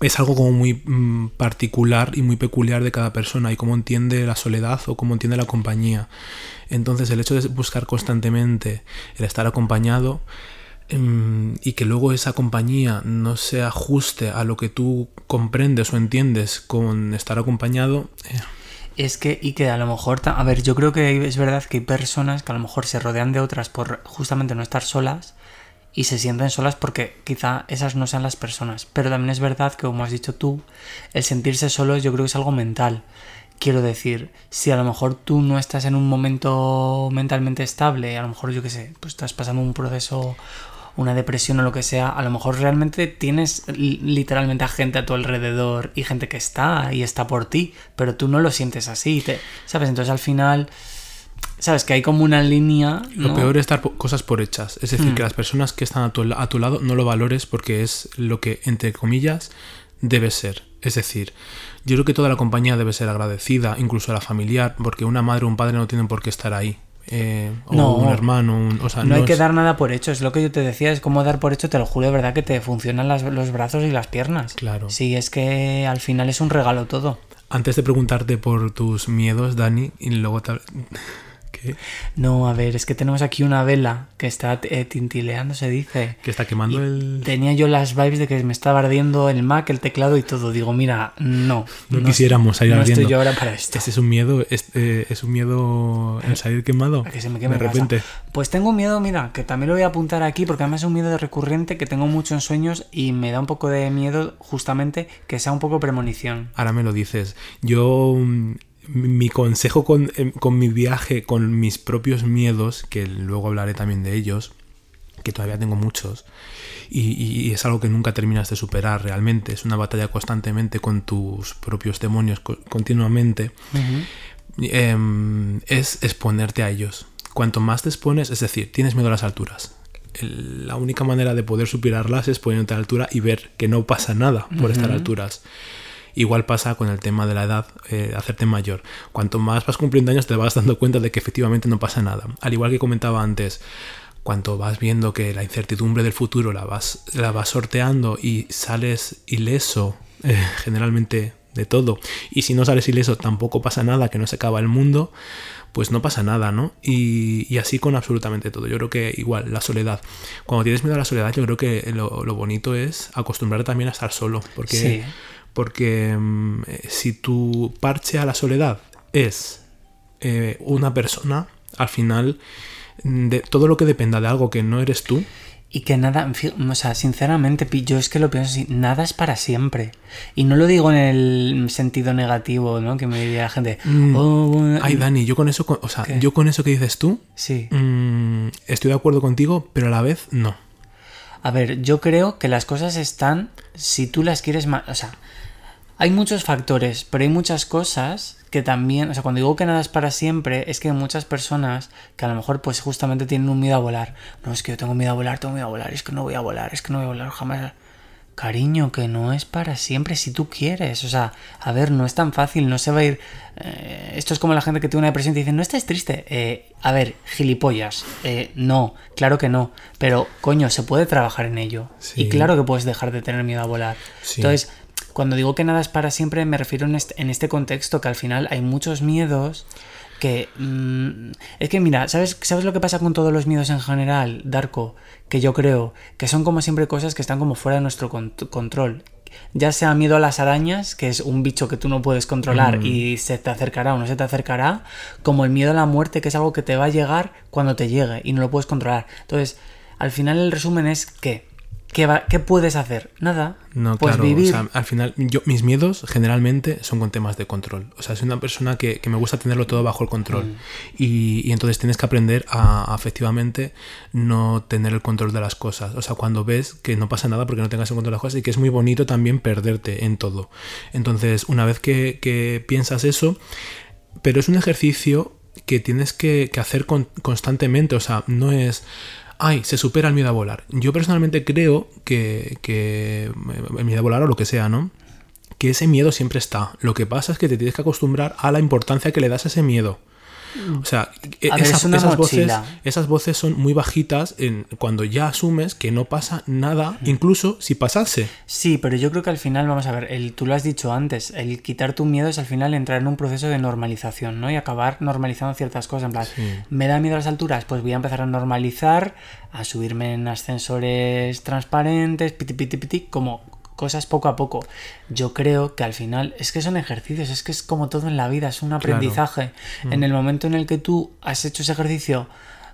es algo como muy mm, particular y muy peculiar de cada persona y cómo entiende la soledad o cómo entiende la compañía. Entonces el hecho de buscar constantemente el estar acompañado em, y que luego esa compañía no se ajuste a lo que tú comprendes o entiendes con estar acompañado, eh, Es que, y que a lo mejor, a ver, yo creo que es verdad que hay personas que a lo mejor se rodean de otras por justamente no estar solas y se sienten solas porque quizá esas no sean las personas. Pero también es verdad que, como has dicho tú, el sentirse solos yo creo que es algo mental. Quiero decir, si a lo mejor tú no estás en un momento mentalmente estable, a lo mejor yo qué sé, pues estás pasando un proceso, una depresión o lo que sea, a lo mejor realmente tienes li- literalmente a gente a tu alrededor y gente que está y está por ti, pero tú no lo sientes así, te- ¿sabes? Entonces al final, ¿sabes? Que hay como una línea... Lo peor es dar cosas por hechas. Es decir, Mm. que las personas que están a tu, a tu lado no lo valores porque es lo que, entre comillas, debe ser. Es decir, yo creo que toda la compañía debe ser agradecida, incluso la familiar, porque una madre o un padre no tienen por qué estar ahí. Eh, o No. un hermano, un- o sea, no hay que dar nada por hecho, es lo que yo te decía, es como dar por hecho, te lo juro de verdad que te funcionan las- los brazos y las piernas. Claro. Sí, es que al final es un regalo todo. Antes de preguntarte por tus miedos, Dani, y luego te... ¿Qué? No, a ver, es que tenemos aquí una vela que está eh, tintileando, se dice. Que está quemando Y el... Tenía yo las vibes de que me estaba ardiendo el Mac, el teclado y todo. Digo, mira, no. No quisiéramos salir No ardiendo. estoy yo ahora para esto. Este es un miedo, es, eh, es un miedo el salir quemado. A que se me queme de casa. repente. Pues tengo un miedo, mira, que también lo voy a apuntar aquí porque además es un miedo recurrente que tengo mucho en sueños y me da un poco de miedo justamente que sea un poco premonición. Ahora me lo dices. Yo, mm, mi consejo con, em, con mi viaje, con mis propios miedos, que luego hablaré también de ellos, que todavía tengo muchos, y, y es algo que nunca terminas de superar realmente. Es una batalla constantemente con tus propios demonios, co- continuamente. Em, es exponerte a ellos. Cuanto más te expones, es decir, tienes miedo a las alturas. El- la única manera de poder superarlas es poniéndote a la altura y ver que no pasa nada por estar a alturas. Igual pasa con el tema de la edad, eh, hacerte mayor. Cuanto más vas cumpliendo años, te vas dando cuenta de que efectivamente no pasa nada. Al igual que comentaba antes, cuanto vas viendo que la incertidumbre del futuro la vas, la vas sorteando y sales ileso, eh, generalmente de todo, y si no sales ileso tampoco pasa nada, que no se acaba el mundo, pues no pasa nada, ¿no? Y, y así con absolutamente todo. Yo creo que igual, la soledad. Cuando tienes miedo a la soledad, yo creo que lo, lo bonito es acostumbrarte también a estar solo, porque Sí. Porque mm, si tu parche a la soledad es eh, una persona, al final, mm, de todo lo que dependa de algo que no eres tú, Y que nada, o sea, sinceramente, yo es que lo pienso así, nada es para siempre. Y no lo digo en el sentido negativo, ¿no? Que me diría la gente, Mm. "Oh, bueno", ay Dani, yo con eso, o sea, ¿Qué? yo con eso que dices tú, Sí. mm, estoy de acuerdo contigo, pero a la vez no. A ver, yo creo que las cosas están si tú las quieres más. O sea, hay muchos factores, pero hay muchas cosas que también. O sea, cuando digo que nada es para siempre, es que hay muchas personas que a lo mejor, pues justamente tienen un miedo a volar. No, es que yo tengo miedo a volar, tengo miedo a volar, es que no voy a volar, es que no voy a volar jamás. Cariño, que no es para siempre si tú quieres. O sea, a ver, no es tan fácil, no se va a ir. eh, esto es como la gente que tiene una depresión y te dice, no estés triste. Eh, a ver, gilipollas. Eh, no, claro que no. Pero, coño, se puede trabajar en ello. Sí. Y claro que puedes dejar de tener miedo a volar. Sí. Entonces, cuando digo que nada es para siempre, me refiero en este, en este contexto, que al final hay muchos miedos que... mm, es que mira, ¿sabes, ¿sabes lo que pasa con todos los miedos en general, Darko? Que yo creo que son como siempre cosas que están como fuera de nuestro con- control. Ya sea miedo a las arañas, que es un bicho que tú no puedes controlar y se te acercará o no se te acercará, como el miedo a la muerte, que es algo que te va a llegar cuando te llegue y no lo puedes controlar. Entonces, al final el resumen es que, ¿qué, va- qué puedes hacer? Nada. No, pues claro, vivir. o sea, al final, yo, mis miedos generalmente son con temas de control. O sea, soy una persona que, que me gusta tenerlo todo bajo el control. Mm. Y, y entonces tienes que aprender a, a efectivamente no tener el control de las cosas. O sea, cuando ves que no pasa nada porque no tengas el control de las cosas y que es muy bonito también perderte en todo. Entonces, una vez que, que piensas eso, pero es un ejercicio que tienes que, que hacer con- constantemente. O sea, no es. Ay, se supera el miedo a volar. Yo personalmente creo que, que el miedo a volar o lo que sea, ¿no? Que ese miedo siempre está. Lo que pasa es que te tienes que acostumbrar a la importancia que le das a ese miedo. O sea, e- A ver, es una esas, voces, esas voces son muy bajitas en, cuando ya asumes que no pasa nada, incluso si pasase. Sí, pero yo creo que al final, vamos a ver, el, tú lo has dicho antes, el quitar tu miedo es al final entrar en un proceso de normalización, ¿no? Y acabar normalizando ciertas cosas. En plan, ¿me da miedo las alturas? Pues voy a empezar a normalizar, a subirme en ascensores transparentes, piti, piti, piti, como cosas poco a poco. Yo creo que al final es que son ejercicios, es que es como todo en la vida, es un aprendizaje. En el momento en el que tú has hecho ese ejercicio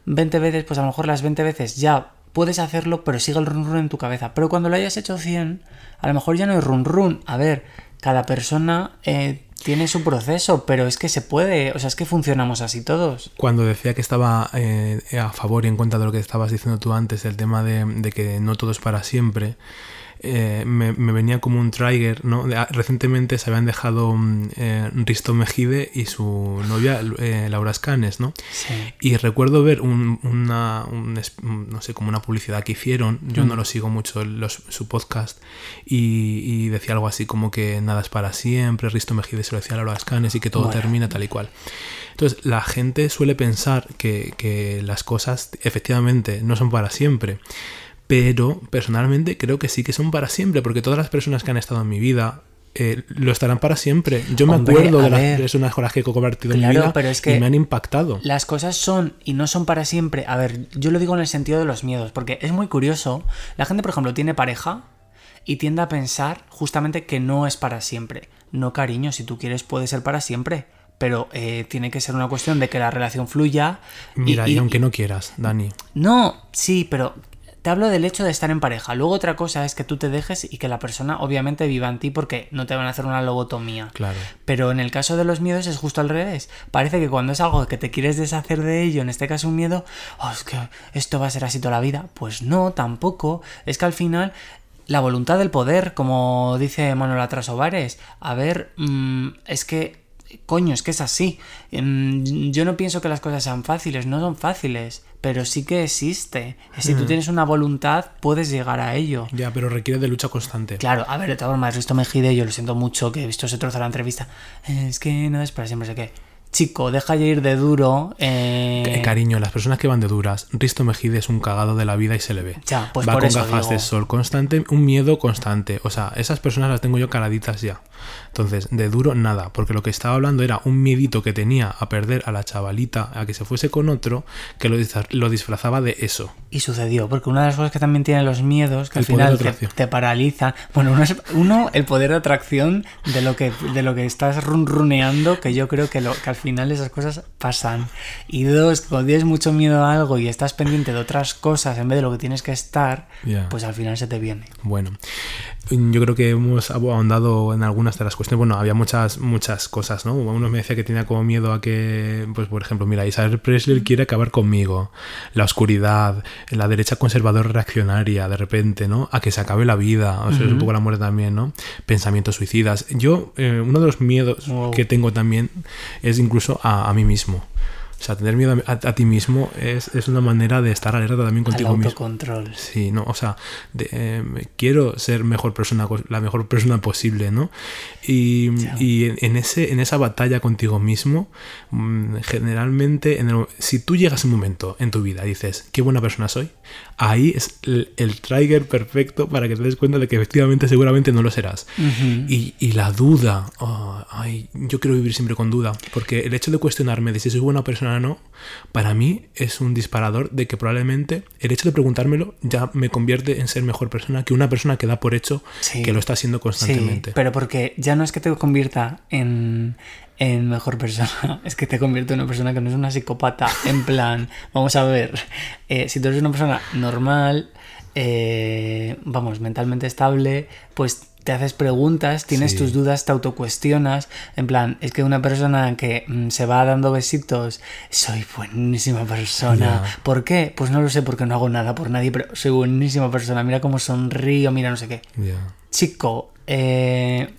20 veces, pues a lo mejor las 20 veces ya puedes hacerlo, pero sigue el run run en tu cabeza. Pero cuando lo hayas hecho 100, a lo mejor ya no hay run run. A ver, cada persona eh, tiene su proceso, pero es que se puede, o sea, es que funcionamos así todos. Cuando decía que estaba eh, a favor y en contra de lo que estabas diciendo tú antes, el tema de, de que no todo es para siempre, eh, me, me venía como un trigger, ¿no? Ah, recientemente se habían dejado mm, eh, Risto Mejide y su novia eh, Laura Escanes, ¿no? Sí. Y recuerdo ver un- una, un un- no sé, como una publicidad que hicieron, yo no lo sigo mucho, los- su podcast, y, y decía algo así como que nada es para siempre, Risto Mejide se lo decía a Laura Escanes y que todo Bueno. termina tal y cual. Entonces, la gente suele pensar que, que las cosas efectivamente no son para siempre. Pero personalmente creo que sí que son para siempre, porque todas las personas que han estado en mi vida eh, lo estarán para siempre. Yo me Hombre, acuerdo de las ver. personas con las que he compartido mi Claro, vida pero es que y me han impactado. Las cosas son y no son para siempre. A ver, yo lo digo en el sentido de los miedos, porque es muy curioso. La gente, por ejemplo, tiene pareja y tiende a pensar justamente que no es para siempre. No, cariño, si tú quieres puede ser para siempre. Pero eh, tiene que ser una cuestión de que la relación fluya. y- Mira, y, y- aunque no quieras, Dani. No, sí, pero te hablo del hecho de estar en pareja. Luego otra cosa es que tú te dejes y que la persona obviamente viva en ti porque no te van a hacer una lobotomía. Claro. Pero en el caso de los miedos es justo al revés. Parece que cuando es algo que te quieres deshacer de ello, en este caso un miedo, "Oh, es que esto va a ser así toda la vida. Pues no, tampoco. Es que al final la voluntad del poder, como dice Manuel Atrasovares, a ver, mm, es que coño, es que es así. Mm, Yo no pienso que las cosas sean fáciles, no son fáciles, pero sí que existe. Si tú tienes una voluntad, puedes llegar a ello. Ya, pero requiere de lucha constante. Claro, a ver, de todas formas, Risto Mejide, yo lo siento mucho que he visto ese trozo de la entrevista. "Eh, Es que no es para siempre, sé qué. Chico, deja ya ir de duro. eh, Eh, cariño, las personas que van de duras, Risto Mejide es un cagado de la vida y se le ve. Ya, pues Va por con eso gafas digo. de sol constante, un miedo constante. O sea, esas personas las tengo yo caladitas ya. Entonces, de duro, nada. Porque lo que estaba hablando era un miedito que tenía a perder a la chavalita, a que se fuese con otro, que lo, lo disfrazaba de eso. Y sucedió, porque una de las cosas que también tienen los miedos, que El al final te, paralizan. Bueno, uno, es- uno, el poder de atracción de lo que, de lo que estás run runeando, que yo creo que, lo, que al final esas cosas pasan. Y dos, cuando tienes mucho miedo a algo y estás pendiente de otras cosas en vez de lo que tienes que estar, pues al final se te viene. Bueno, yo creo que hemos ahondado en algunas de las cuestiones. Bueno, había muchas, muchas cosas, ¿no? Uno me decía que tenía como miedo a que, pues por ejemplo, mira, Isabel Presley quiere acabar conmigo. La oscuridad, la derecha conservadora reaccionaria, de repente, ¿no? A que se acabe la vida. O sea, es un poco la muerte también, ¿no? Pensamientos suicidas. Yo, eh, uno de los miedos Wow. que tengo también es incluso a, a mí mismo. O sea, tener miedo a, a- a ti mismo es, es una manera de estar alerta también Al contigo mismo. autocontrol. Sí, no, o sea, de, eh, quiero ser mejor persona, la mejor persona posible, ¿no? Y, y en, en ese, en esa batalla contigo mismo, mm, generalmente, en el- si tú llegas a un momento en tu vida y dices, qué buena persona soy, ahí es el, el trigger perfecto para que te des cuenta de que efectivamente seguramente no lo serás. y, y la duda, oh, ay, yo quiero vivir siempre con duda, porque el hecho de cuestionarme de si soy buena persona o no, para mí es un disparador de que probablemente el hecho de preguntármelo ya me convierte en ser mejor persona que una persona que da por hecho Sí. que lo está haciendo constantemente. Sí, pero porque ya no es que te convierta en, en mejor persona, es que te convierte en una persona que no es una psicópata. En plan, vamos a ver, eh, si tú eres una persona normal, eh, vamos, mentalmente estable, pues te haces preguntas, tienes Sí. tus dudas, te autocuestionas. En plan, es que una persona que mm, se va dando besitos, soy buenísima persona. ¿Por qué? Pues no lo sé, porque no hago nada por nadie, pero soy buenísima persona. Mira cómo sonrío, mira no sé qué chico, eh,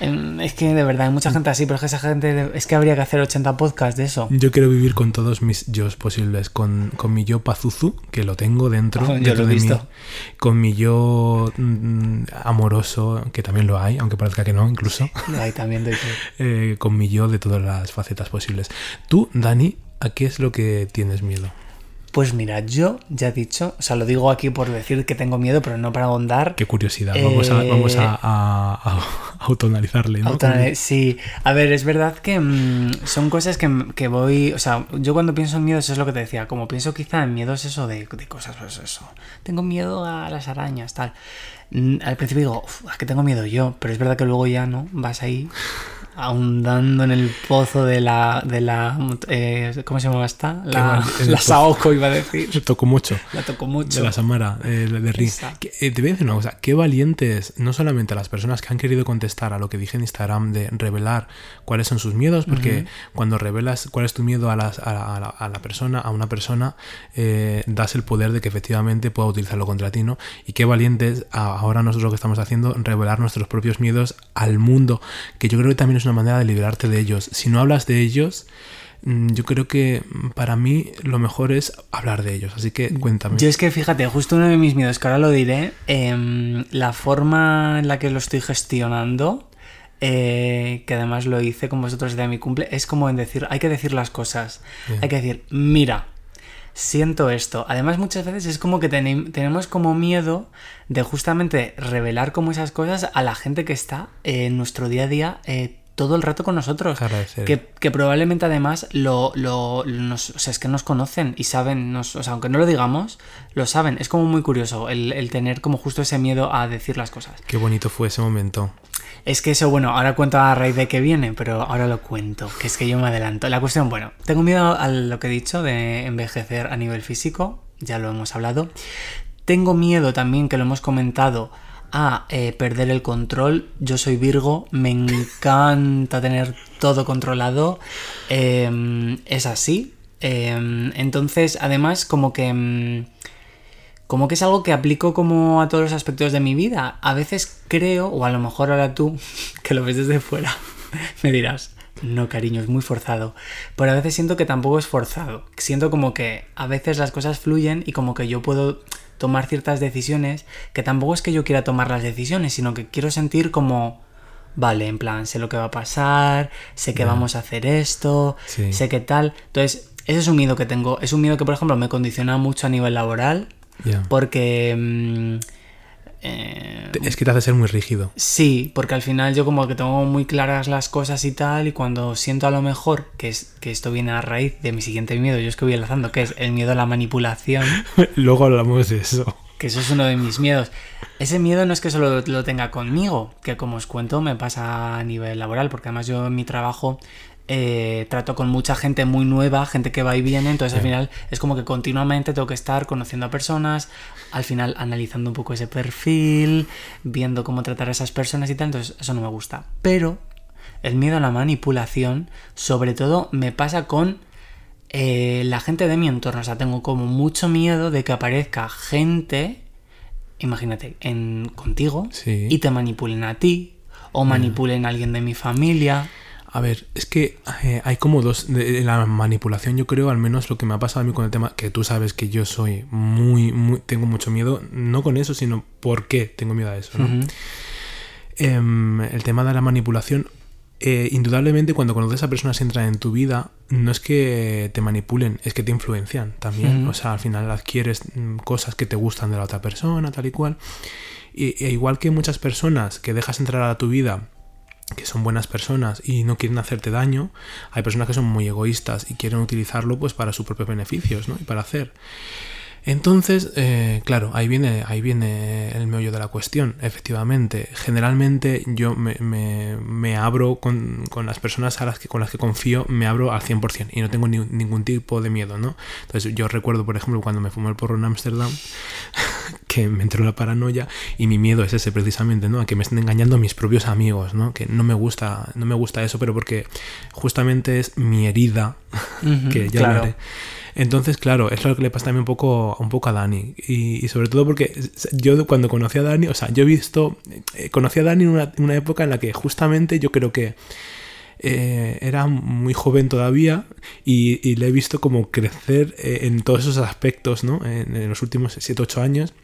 es que de verdad hay mucha gente así, pero es que esa gente, es que habría que hacer 80 podcasts de eso. Yo quiero vivir con todos mis yo posibles, con, con mi yo pazuzu, que lo tengo dentro, Yo dentro lo he de mí, visto. con mi yo mm, amoroso, que también lo hay, aunque parezca que no, incluso, Ahí también eh, con mi yo de todas las facetas posibles. Tú, Dani, ¿a qué es lo que tienes miedo? Pues mira, yo ya he dicho, o sea, lo digo aquí por decir que tengo miedo, pero no para ahondar. Qué curiosidad, vamos a, Eh, vamos a, a- a autoanalizarle, ¿no? Sí, a ver, es verdad que mm, son cosas que, que voy, o sea, yo cuando pienso en miedos es lo que te decía, como pienso quizá en miedos eso de, de cosas, pues eso, tengo miedo a las arañas, tal. Mm, Al principio digo, "Uf, ¿a qué tengo miedo yo? Pero es verdad que luego ya, ¿no? Vas ahí ahondando en el pozo de la, de la, eh, ¿cómo se llama esta? La, la. Saoko iba a decir. Te tocó mucho. La tocó mucho. De la Samara, eh, de Ri. Esa. Que, eh, te voy a decir una cosa, qué valientes, no solamente las personas que han querido contestar a lo que dije en Instagram de revelar cuáles son sus miedos, porque cuando revelas cuál es tu miedo a, las- a la, a la- a la persona, a una persona, eh, das el poder de que efectivamente pueda utilizarlo contra ti, ¿no? Y qué valientes a- ahora nosotros lo que estamos haciendo, revelar nuestros propios miedos al mundo, que yo creo que también es una manera de liberarte de ellos. Si no hablas de ellos... mm, Yo creo que para mí lo mejor es hablar de ellos, así que cuéntame. Yo es que fíjate, justo uno de mis miedos, que ahora lo diré, em, la forma en la que lo estoy gestionando, eh, que además lo hice con vosotros de mi cumple, es como en decir, hay que decir las cosas, Bien. hay que decir, mira, siento esto. Además muchas veces es como que tenem- tenemos como miedo de justamente revelar como esas cosas a la gente que está eh, en nuestro día a día. eh, todo el rato con nosotros. Que, que probablemente además lo, lo- nos, o sea, es que nos conocen y saben, nos, o sea, aunque no lo digamos, lo saben. Es como muy curioso el, el tener como justo ese miedo a decir las cosas. Qué bonito fue ese momento. Es que eso, bueno, ahora cuento a raíz de que viene, pero ahora lo cuento, que es que yo me adelanto. La cuestión, bueno, tengo miedo a lo que he dicho de envejecer a nivel físico, ya lo hemos hablado. Tengo miedo también, que lo hemos comentado, a eh, perder el control. Yo soy Virgo, me encanta tener todo controlado. Eh, es así. Eh, entonces, además, como que... mm, como que es algo que aplico como a todos los aspectos de mi vida. A veces creo, o a lo mejor ahora tú, que lo ves desde fuera, me dirás, no cariño, es muy forzado. Pero a veces siento que tampoco es forzado. Siento como que a veces las cosas fluyen y como que yo puedo tomar ciertas decisiones, que tampoco es que yo quiera tomar las decisiones, sino que quiero sentir como... Vale, en plan, sé lo que va a pasar, sé que vamos a hacer esto, Sí. sé qué tal. Entonces, ese es un miedo que tengo. Es un miedo que, por ejemplo, me condiciona mucho a nivel laboral. Porque. mm, eh, Es que te hace ser muy rígido. sí, porque al final yo como que tengo muy claras las cosas y tal, y cuando siento a lo mejor que, es, que esto viene a raíz de mi siguiente miedo, yo es que voy enlazando, que es el miedo a la manipulación, Luego hablamos de eso. que eso es uno de mis miedos. Ese miedo no es que solo lo tenga conmigo, que como os cuento me pasa a nivel laboral, porque además yo en mi trabajo eh, trato con mucha gente muy nueva, gente que va y viene, entonces al final es como que continuamente tengo que estar conociendo a personas, al final analizando un poco ese perfil, viendo cómo tratar a esas personas y tal, entonces eso no me gusta. Pero el miedo a la manipulación, sobre todo, me pasa con eh, la gente de mi entorno. O sea, tengo como mucho miedo de que aparezca gente, imagínate, en, contigo Sí. y te manipulen a ti o manipulen a alguien de mi familia. A ver, es que eh, hay como dos. De, de la manipulación, yo creo, al menos lo que me ha pasado a mí con el tema, que tú sabes que yo soy muy, muy. Tengo mucho miedo, no con eso, sino por qué tengo miedo a eso, ¿no? Em, el tema de la manipulación, eh, indudablemente cuando conoces a personas que entran en tu vida, no es que te manipulen, es que te influencian también. O sea, al final adquieres mm, cosas que te gustan de la otra persona, tal y cual. Y, e igual que muchas personas que dejas entrar a tu vida, que son buenas personas y no quieren hacerte daño, hay personas que son muy egoístas y quieren utilizarlo pues para sus propios beneficios, ¿no? Y para hacer. Entonces, eh, claro, ahí viene, ahí viene el meollo de la cuestión, efectivamente. Generalmente yo me, me- me abro con, con las personas a las que, con las que confío, me abro al 100% y no tengo ni- ningún tipo de miedo, ¿no? Entonces yo recuerdo, por ejemplo, cuando me fumé el porro en Ámsterdam, que me entró la paranoia y mi miedo es ese precisamente, ¿no? A que me estén engañando mis propios amigos, ¿no? Que no me gusta, no me gusta eso, pero porque justamente es mi herida, que ya claro. Entonces, claro, es lo que le pasa también un poco, un poco a Dani. Y, y sobre todo porque yo cuando conocí a Dani, o sea, yo he visto, eh, conocí a Dani en una, época en la que justamente yo creo que eh, era muy joven todavía y, le he visto como crecer eh, en todos esos aspectos, ¿no? En, en los últimos 7-8 años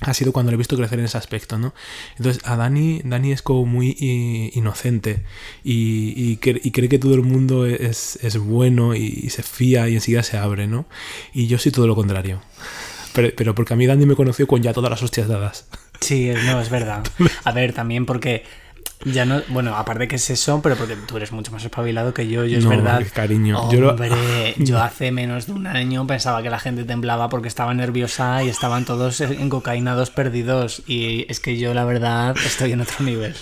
ha sido cuando le he visto crecer en ese aspecto, ¿no? Entonces, a Dani, Dani es como muy i- inocente y, y cre- y cree que todo el mundo es, es bueno y, y se fía y enseguida se abre, ¿no? Y yo soy todo lo contrario. Pero, pero porque a mí Dani me conoció con ya todas las hostias dadas. Sí, no, es verdad. A ver, también porque ya no, bueno, aparte que es eso, pero porque tú eres mucho más espabilado que yo, yo es No, verdad. cariño, yo lo- Hombre, yo hace menos de un año pensaba que la gente temblaba porque estaba nerviosa y estaban todos en cocaínados perdidos y es que yo la verdad estoy en otro nivel.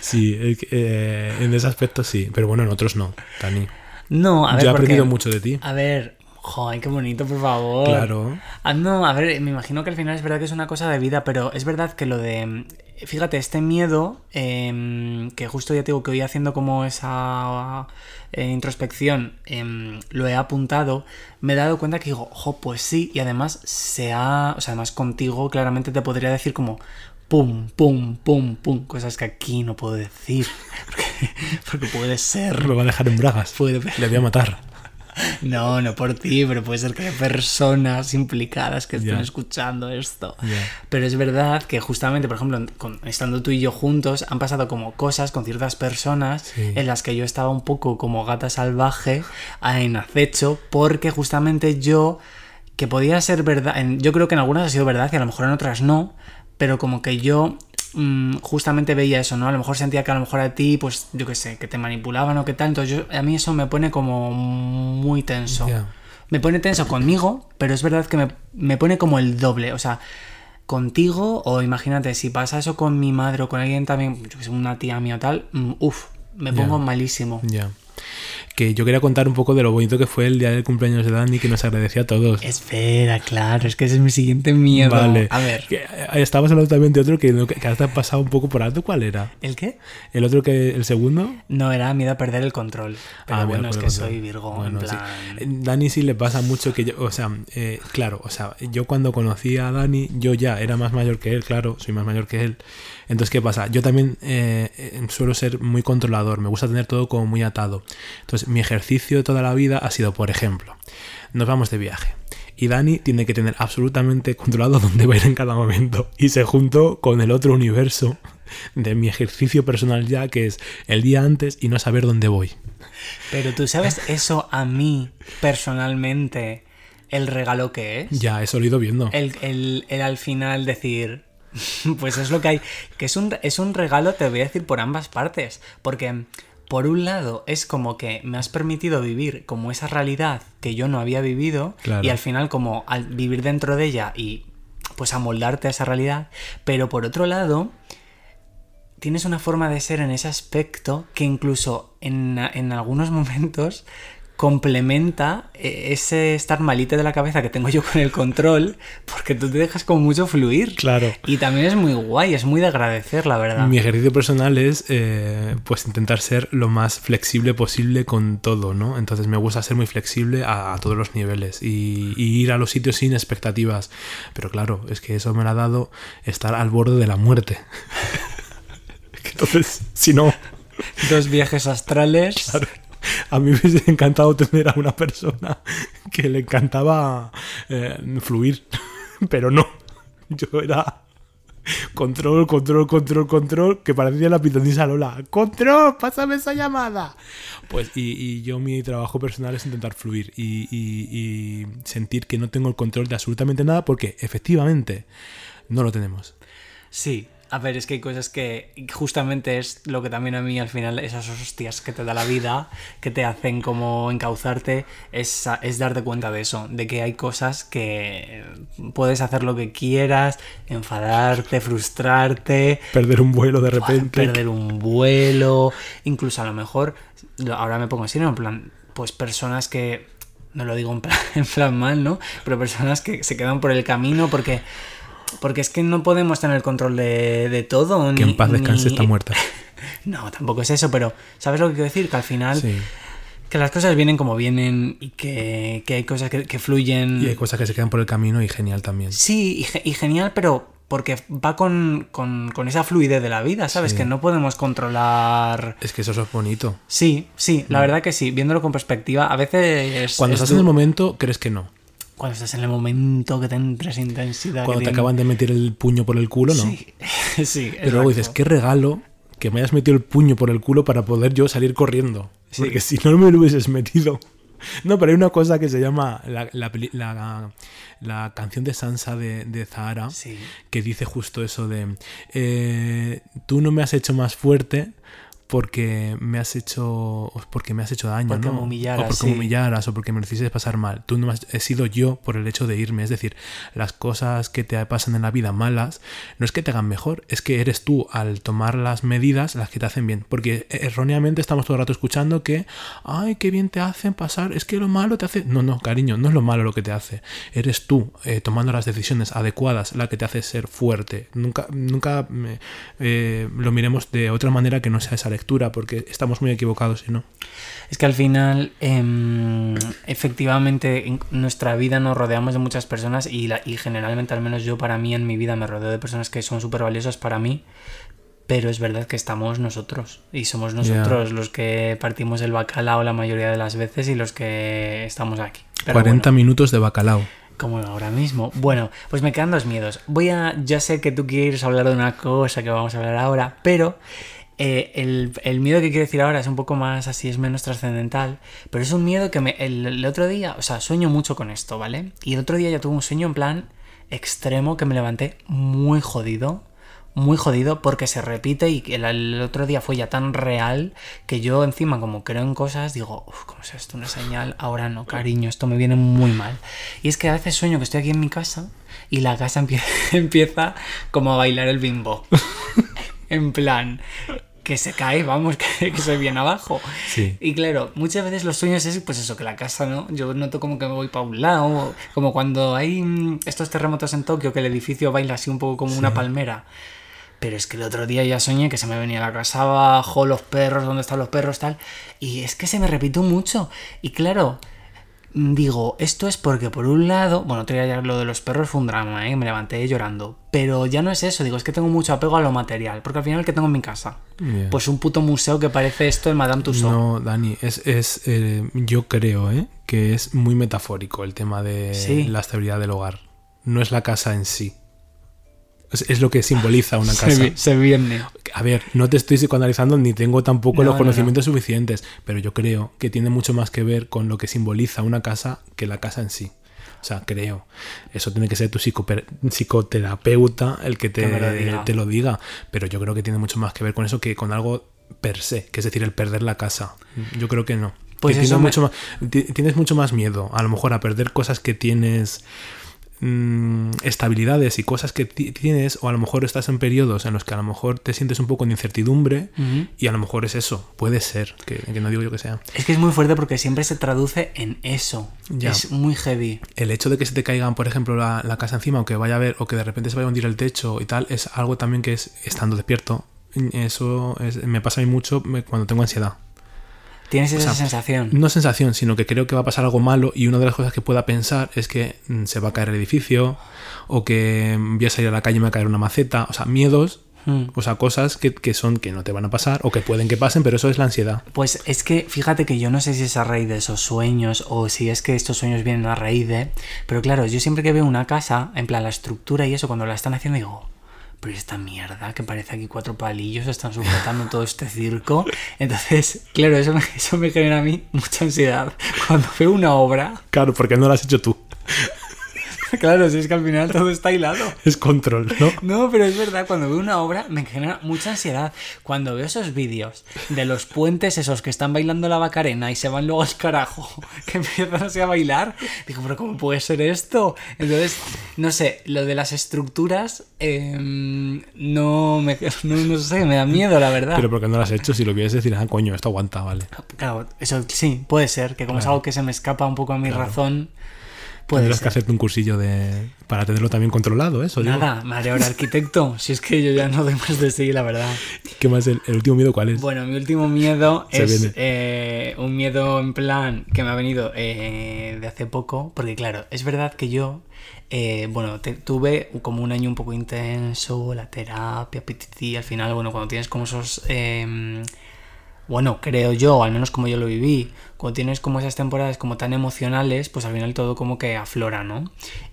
Sí, eh, eh, en ese aspecto sí, pero bueno, en otros no, Dani. No, a ver, Yo he porque- aprendido mucho de ti. A ver, joder, qué bonito, por favor. Claro. Ah, no, a ver, me imagino que al final es verdad que es una cosa de vida, pero es verdad que lo de. Fíjate, este miedo, em, que justo ya te digo que hoy haciendo como esa eh, introspección, em, lo he apuntado, me he dado cuenta que digo, ojo, pues sí, y además se ha. O sea, además contigo claramente te podría decir como. Pum, pum, pum, pum, cosas que aquí no puedo decir. Porque, porque puede ser. Me va a dejar en bragas. Puede- Le voy a matar. No, no por ti, pero puede ser que haya personas implicadas que estén escuchando esto. Pero es verdad que justamente, por ejemplo, con- estando tú y yo juntos, han pasado como cosas con ciertas personas Sí. en las que yo estaba un poco como gata salvaje a- en acecho, porque justamente yo, que podía ser verdad, en- yo creo que en algunas ha sido verdad y a lo mejor en otras no, pero como que yo mm, justamente veía eso, ¿no? A lo mejor sentía que a lo mejor a ti, pues yo qué sé, que te manipulaban o qué tal, entonces yo- a mí eso me pone como muy tenso. Me pone tenso conmigo, pero es verdad que me, me pone como el doble, o sea, contigo o imagínate, si pasa eso con mi madre o con alguien también, yo que sé, una tía mía o tal, mm, uff, me pongo malísimo. Ya. Que yo quería contar un poco de lo bonito que fue el día del cumpleaños de Dani, que nos agradecía a todos. Espera, claro, es que ese es mi siguiente miedo. Vale. A ver, Que, eh, estabas hablando también de otro que, que has pasado un poco por alto. ¿Cuál era? ¿el qué? ¿El otro que el segundo? No, era miedo a perder el control. Pero Ah, bueno, es que soy. Virgo, Bueno, en plan... Eh, Dani sí le pasa mucho que yo, o sea, eh, claro, o sea, yo cuando conocí a Dani, yo ya era más mayor que él, claro, soy más mayor que él. Entonces, ¿qué pasa? Yo también eh, suelo ser muy controlador, me gusta tener todo como muy atado. Entonces, mi ejercicio de toda la vida ha sido, por ejemplo, nos vamos de viaje. Y Dani tiene que tener absolutamente controlado dónde va a ir en cada momento. Y se juntó con el otro universo de mi ejercicio personal ya, que es el día antes y no saber dónde voy. Pero tú sabes eso a mí, personalmente, el regalo que es. Ya, eso lo he ido viendo. el, el- el al final decir, pues es lo que hay, que es un, es un regalo, te voy a decir, por ambas partes, porque por un lado es como que me has permitido vivir como esa realidad que yo no había vivido Claro. y al final como al vivir dentro de ella y pues amoldarte a esa realidad, pero por otro lado tienes una forma de ser en ese aspecto que incluso en, en algunos momentos complementa eh, ese estar malite de la cabeza que tengo yo con el control, porque tú te dejas como mucho fluir. Claro. Y también es muy guay, es muy de agradecer, la verdad. Mi ejercicio personal es eh, pues intentar ser lo más flexible posible con todo, ¿no? Entonces me gusta ser muy flexible a, a todos los niveles y, y ir a los sitios sin expectativas. Pero claro, es que eso me lo ha dado estar al borde de la muerte. Entonces, si no, Dos viajes astrales. claro, a mí me hubiese encantado tener a una persona que le encantaba eh, fluir, pero no. Yo era control, control, control, control, que parecía la pitonisa Lola. ¡Control! ¡Pásame esa llamada! Pues, y, y yo mi trabajo personal es intentar fluir y, y- y sentir que no tengo el control de absolutamente nada porque efectivamente no lo tenemos. Sí. A ver, es que hay cosas que justamente es lo que también a mí al final, esas hostias que te da la vida, que te hacen como encauzarte, es, es darte cuenta de eso, de que hay cosas que puedes hacer lo que quieras, enfadarte, frustrarte, Perder un vuelo de repente. perder un vuelo, incluso a lo mejor, ahora me pongo en serio, en plan, pues personas que, no lo digo en plan, en plan mal, ¿no? Pero personas que se quedan por el camino porque... Porque es que no podemos tener control de, de todo. Que ni- en paz descanse ni- está muerta. No, tampoco es eso, pero ¿sabes lo que quiero decir? Que al final Sí. Que las cosas vienen como vienen y que, que hay cosas que, que fluyen. Y hay cosas que se quedan por el camino y genial también. Sí, y, ge- y genial, pero porque va con, con- con esa fluidez de la vida, ¿sabes? Sí. Que no podemos controlar... Es que eso es bonito. Sí, sí, la verdad que sí, viéndolo con perspectiva, a veces... Mm. Cuando es estás en el momento, crees que no. Cuando estás en el momento que te entres intensidad. Cuando te tiene- acaban de meter el puño por el culo, no. Sí, sí. Pero luego dices, qué regalo que me hayas metido el puño por el culo para poder yo salir corriendo. Sí. Porque si no me lo hubieses metido. No, pero hay una cosa que se llama la, la- la canción de Sansa de, de Zahara, Sí. que dice justo eso de, eh, tú no me has hecho más fuerte porque me has hecho porque me has hecho daño, Porque ¿no? me humillaras, o porque sí. me humillaras o porque me lo hiciste pasar mal. Tú no has, he sido yo por el hecho de irme, es decir, las cosas que te pasan en la vida malas no es que te hagan mejor, es que eres tú al tomar las medidas las que te hacen bien, porque erróneamente estamos todo el rato escuchando que ay, qué bien te hacen pasar, es que lo malo te hace No, no, cariño, no es lo malo lo que te hace. Eres tú eh, tomando las decisiones adecuadas la que te hace ser fuerte. Nunca nunca eh, lo miremos de otra manera que no sea esa lectura, porque estamos muy equivocados si no. Es que al final, em, efectivamente, en nuestra vida nos rodeamos de muchas personas y, la- y generalmente, al menos yo para mí en mi vida, me rodeo de personas que son súper valiosas para mí, pero es verdad que estamos nosotros y somos nosotros los que partimos el bacalao la mayoría de las veces y los que estamos aquí. Pero 40 bueno, minutos de bacalao. como ahora mismo. Bueno, pues me quedan dos miedos. Voy a. Ya sé que tú quieres hablar de una cosa que vamos a hablar ahora, pero eh, el, el miedo que quiero decir ahora es un poco más así, es menos trascendental. Pero es un miedo que me, el, otro día. O sea, sueño mucho con esto, ¿vale? Y el otro día ya tuve un sueño en plan extremo que me levanté muy jodido. Muy jodido porque se repite y el, el otro día fue ya tan real que yo encima como creo en cosas digo, uff, ¿cómo es esto? Una señal, ahora no, cariño, esto me viene muy mal. Y es que a veces sueño que estoy aquí en mi casa y la casa empie- empieza como a bailar el bimbo. en plan, que se cae, vamos, que, que se viene abajo. Sí. Y claro, muchas veces los sueños es pues eso, que la casa, ¿no? Yo noto como que me voy para un lado, como cuando hay mm, estos terremotos en Tokio, que el edificio baila así un poco como una palmera. Pero es que el otro día ya soñé que se me venía la casa abajo, los perros, dónde están los perros, tal. Y es que se me repitió mucho. Y claro, digo, esto es porque por un lado, bueno, otro día ya lo de los perros fue un drama, ¿eh? Me levanté llorando. Pero ya no es eso, digo, es que tengo mucho apego a lo material. Porque al final, ¿qué tengo en mi casa? Pues un puto museo que parece esto el Madame Tussauds. No, Dani, es, es eh, yo creo ¿eh? que es muy metafórico el tema de Sí. la estabilidad del hogar. No es la casa en sí. Es, es lo que simboliza una casa. se viene. A ver, no te estoy psicoanalizando ni tengo tampoco No, los no, conocimientos suficientes, pero yo creo que tiene mucho más que ver con lo que simboliza una casa que la casa en sí. O sea, creo. Eso tiene que ser tu psicoterapeuta el que te, Que lo diga. te lo diga. Pero yo creo que tiene mucho más que ver con eso que con algo per se, que es decir, el perder la casa. Yo creo que no. Pues Que tienes, me- mucho más, ti- tienes mucho más miedo, a lo mejor, a perder cosas que tienes mm, estabilidades y cosas que ti- tienes, o a lo mejor estás en periodos en los que a lo mejor te sientes un poco de incertidumbre y a lo mejor es eso, puede ser, que, que no digo yo que sea. Es que es muy fuerte porque siempre se traduce en eso. Ya. Es muy heavy. El hecho de que se te caigan, por ejemplo, la, la casa encima o que vaya a ver o que de repente se vaya a hundir el techo y tal, es algo también que es estando despierto. Eso es- me pasa a mí mucho cuando tengo ansiedad. Tienes esa sea, sensación. No sensación, sino que creo que va a pasar algo malo y una de las cosas que pueda pensar es que mm, se va a caer el edificio o que mm, voy a salir a la calle y me va a caer una maceta. O sea, miedos, Mm. o sea, cosas que, que son que no te van a pasar o que pueden que pasen, pero eso es la ansiedad. Pues es que fíjate que yo no sé si es a raíz de esos sueños o si es que estos sueños vienen a raíz de... Pero claro, yo siempre que veo una casa, en plan la estructura y eso, cuando la están haciendo digo... Pero esta mierda que parece aquí cuatro palillos están sujetando todo este circo. Entonces, claro, eso me, eso me genera a mí mucha ansiedad. Cuando veo una obra, Claro, porque no lo has hecho tú. claro, si es que al final todo está hilado. Es control, ¿no? No, pero es verdad, cuando veo una obra me genera mucha ansiedad. Cuando veo esos vídeos de los puentes esos que están bailando la bacarena y se van luego al carajo, que empiezan así a bailar, digo, pero ¿cómo puede ser esto? Entonces, no sé, lo de las estructuras em, no, me, no, no sé, me da miedo, la verdad. Pero porque no lo has hecho, si lo quieres decir, ah, coño, esto aguanta, vale. Claro, eso sí, puede ser, que como es algo que se me escapa un poco a mi razón, Tendrás que hacerte un cursillo de para tenerlo también controlado, eso. digo. Nada, haré ahora arquitecto. Si es que yo ya no doy más de sí, la verdad. ¿Qué más? El, el último miedo cuál es? Bueno, mi último miedo es eh, un miedo en plan que me ha venido eh, de hace poco, porque claro, es verdad que yo, eh, bueno, te- tuve como un año un poco intenso, la terapia, pititi, al final, bueno, cuando tienes como esos... bueno, creo yo, al menos como yo lo viví, cuando tienes como esas temporadas como tan emocionales, pues al final todo como que aflora, ¿no?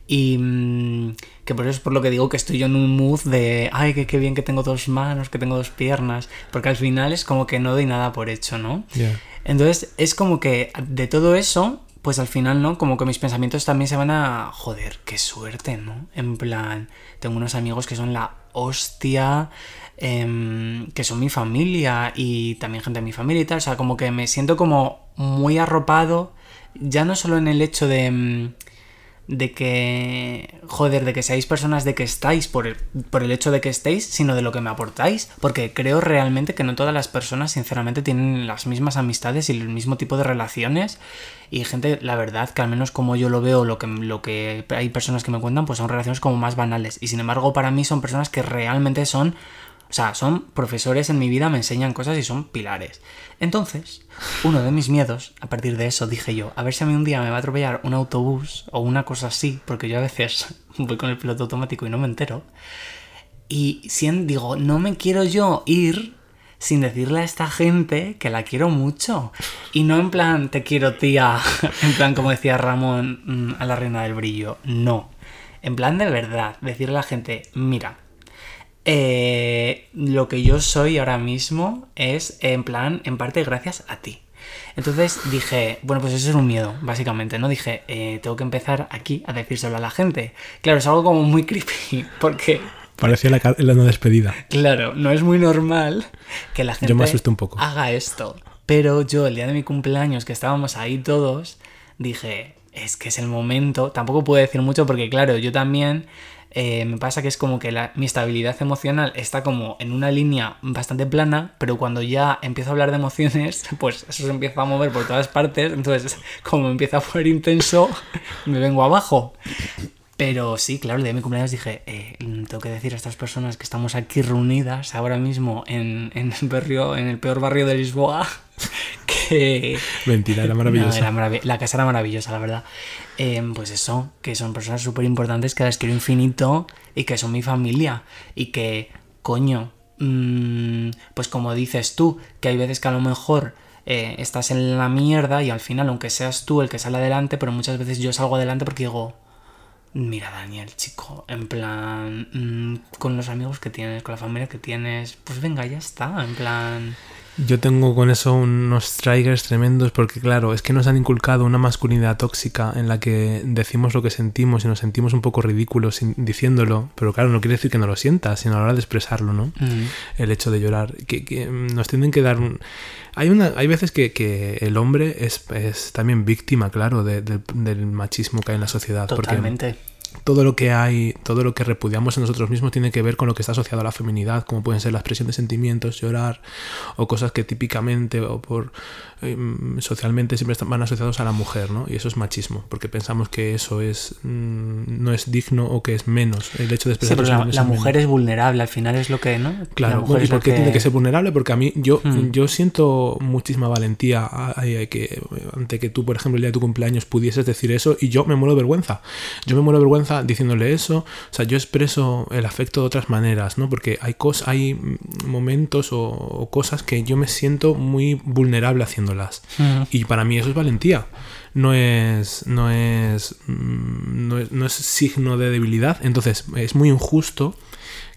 Y mm, que por eso es por lo que digo que estoy yo en un mood de, ay, que qué bien que tengo dos manos, que tengo dos piernas, porque al final es como que no doy nada por hecho, ¿no? Ya. Entonces es como que de todo eso, pues al final, ¿no? Como que mis pensamientos también se van a... Joder, qué suerte, ¿no? En plan, tengo unos amigos que son la hostia, em, que son mi familia y también gente de mi familia y tal. O sea, como que me siento como muy arropado, ya no solo en el hecho de... em, de que, joder, de que seáis personas de que estáis por el, por el hecho de que estéis, sino de lo que me aportáis, porque creo realmente que no todas las personas, sinceramente, tienen las mismas amistades y el mismo tipo de relaciones, y gente, la verdad, que al menos como yo lo veo, lo que, lo que hay personas que me cuentan, pues son relaciones como más banales, y sin embargo, para mí son personas que realmente son o sea, son profesores en mi vida, me enseñan cosas y son pilares. Entonces, uno de mis miedos, a partir de eso dije yo, a ver si a mí un día me va a atropellar un autobús o una cosa así, porque yo a veces voy con el piloto automático y no me entero. Y digo, no me quiero yo ir sin decirle a esta gente que la quiero mucho. Y no en plan, te quiero tía, en plan como decía Ramón mm, a la reina del brillo. No. En plan de verdad, decirle a la gente, mira, eh, lo que yo soy ahora mismo es en plan, en parte gracias a ti. Entonces dije, bueno, pues eso es un miedo, básicamente, ¿no? Dije, eh, tengo que empezar aquí a decírselo a la gente. Claro, es algo como muy creepy, porque, Parecía la, la no despedida. claro, no es muy normal que la gente Yo me un poco. haga esto. Pero yo, el día de mi cumpleaños, que estábamos ahí todos, dije, es que es el momento. Tampoco puedo decir mucho porque, claro, yo también eh, me pasa que es como que la- mi estabilidad emocional está como en una línea bastante plana, pero cuando ya empiezo a hablar de emociones, pues eso se empieza a mover por todas partes. Entonces, como me empieza a poner intenso, me vengo abajo. Pero sí, claro, el día de mi cumpleaños dije, eh, tengo que decir a estas personas que estamos aquí reunidas ahora mismo en, en el barrio, en el peor barrio de Lisboa, que... Mentira, era No, maravilloso. era marav- la casa era maravillosa, la verdad. Em, pues eso, que son personas súper importantes que las quiero infinito y que son mi familia. Y que, coño, mm, pues como dices tú, que hay veces que a lo mejor eh, estás en la mierda y al final, aunque seas tú el que sale adelante, pero muchas veces yo salgo adelante porque digo, mira Daniel, chico, en plan, mm, con los amigos que tienes, con la familia que tienes, pues venga, ya está, en plan... Yo tengo con eso unos triggers tremendos porque, claro, es que nos han inculcado una masculinidad tóxica en la que decimos lo que sentimos y nos sentimos un poco ridículos sin- diciéndolo, pero claro, no quiere decir que no lo sientas, sino a la hora de expresarlo, ¿no? mm, El hecho de llorar. Que, que, nos tienen que dar un... Hay, una, hay veces que, que el hombre es, es también víctima, claro, de- del- del machismo que hay en la sociedad. porque Totalmente. Todo lo que hay, todo lo que repudiamos en nosotros mismos tiene que ver con lo que está asociado a la feminidad, como pueden ser la expresión de sentimientos, llorar, o cosas que típicamente o por em, socialmente siempre están, van asociados a la mujer, ¿no? Y eso es machismo, porque pensamos que eso es mm, no es digno o que es menos. El hecho de Sí, expresar pero los la, mujer menos. es vulnerable, al final es lo que, ¿no? La Claro, bueno, ¿y por qué tiene que ser vulnerable? Porque a mí, yo, Hmm. yo siento muchísima valentía a- a- a que, ante que tú, por ejemplo, el día de tu cumpleaños pudieses decir eso y yo me muero de vergüenza. Yo me muero de vergüenza diciéndole eso. O sea, yo expreso el afecto de otras maneras, ¿no? Porque hay, cos hay mm, momentos o, o cosas que yo me siento muy vulnerable haciéndolas. Y para mí eso es valentía. No es, no es, mm, no es, no es signo de debilidad. Entonces, es muy injusto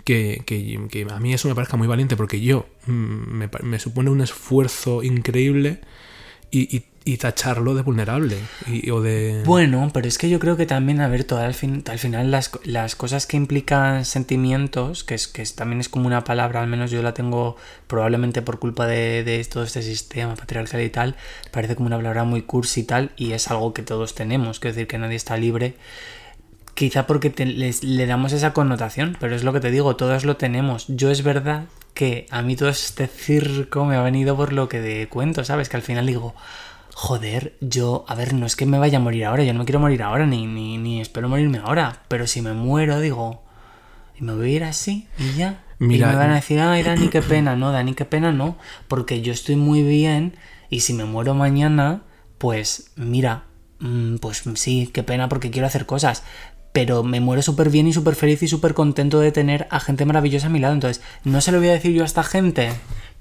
que, que- que a mí eso me parezca muy valiente porque yo mm, me, supone un esfuerzo increíble y, y- y tacharlo de vulnerable y, o de... Bueno, pero es que yo creo que también, a ver, todo al, fin, al final las, las cosas que implican sentimientos, que, es, que es- también es como una palabra, al menos yo la tengo probablemente por culpa de, de todo este sistema patriarcal y tal, parece como una palabra muy cursi y tal, y es algo que todos tenemos, quiero decir que nadie está libre. Quizá porque te- les- le damos esa connotación, pero es lo que te digo, todos lo tenemos. Yo es verdad que a mí todo este circo me ha venido por lo que de cuento, ¿sabes? Que al final digo, joder, yo, a ver, no es que me vaya a morir ahora, yo no me quiero morir ahora, ni, ni, ni espero morirme ahora, pero si me muero, digo, y me voy a ir así y ya. Mira, y me van a decir, ay, Dani, qué pena, no, Dani, qué pena, no, porque yo estoy muy bien y si me muero mañana, pues mira, mm, pues sí, qué pena porque quiero hacer cosas. Pero me muero súper bien y súper feliz y súper contento de tener a gente maravillosa a mi lado. Entonces, no se lo voy a decir yo a esta gente.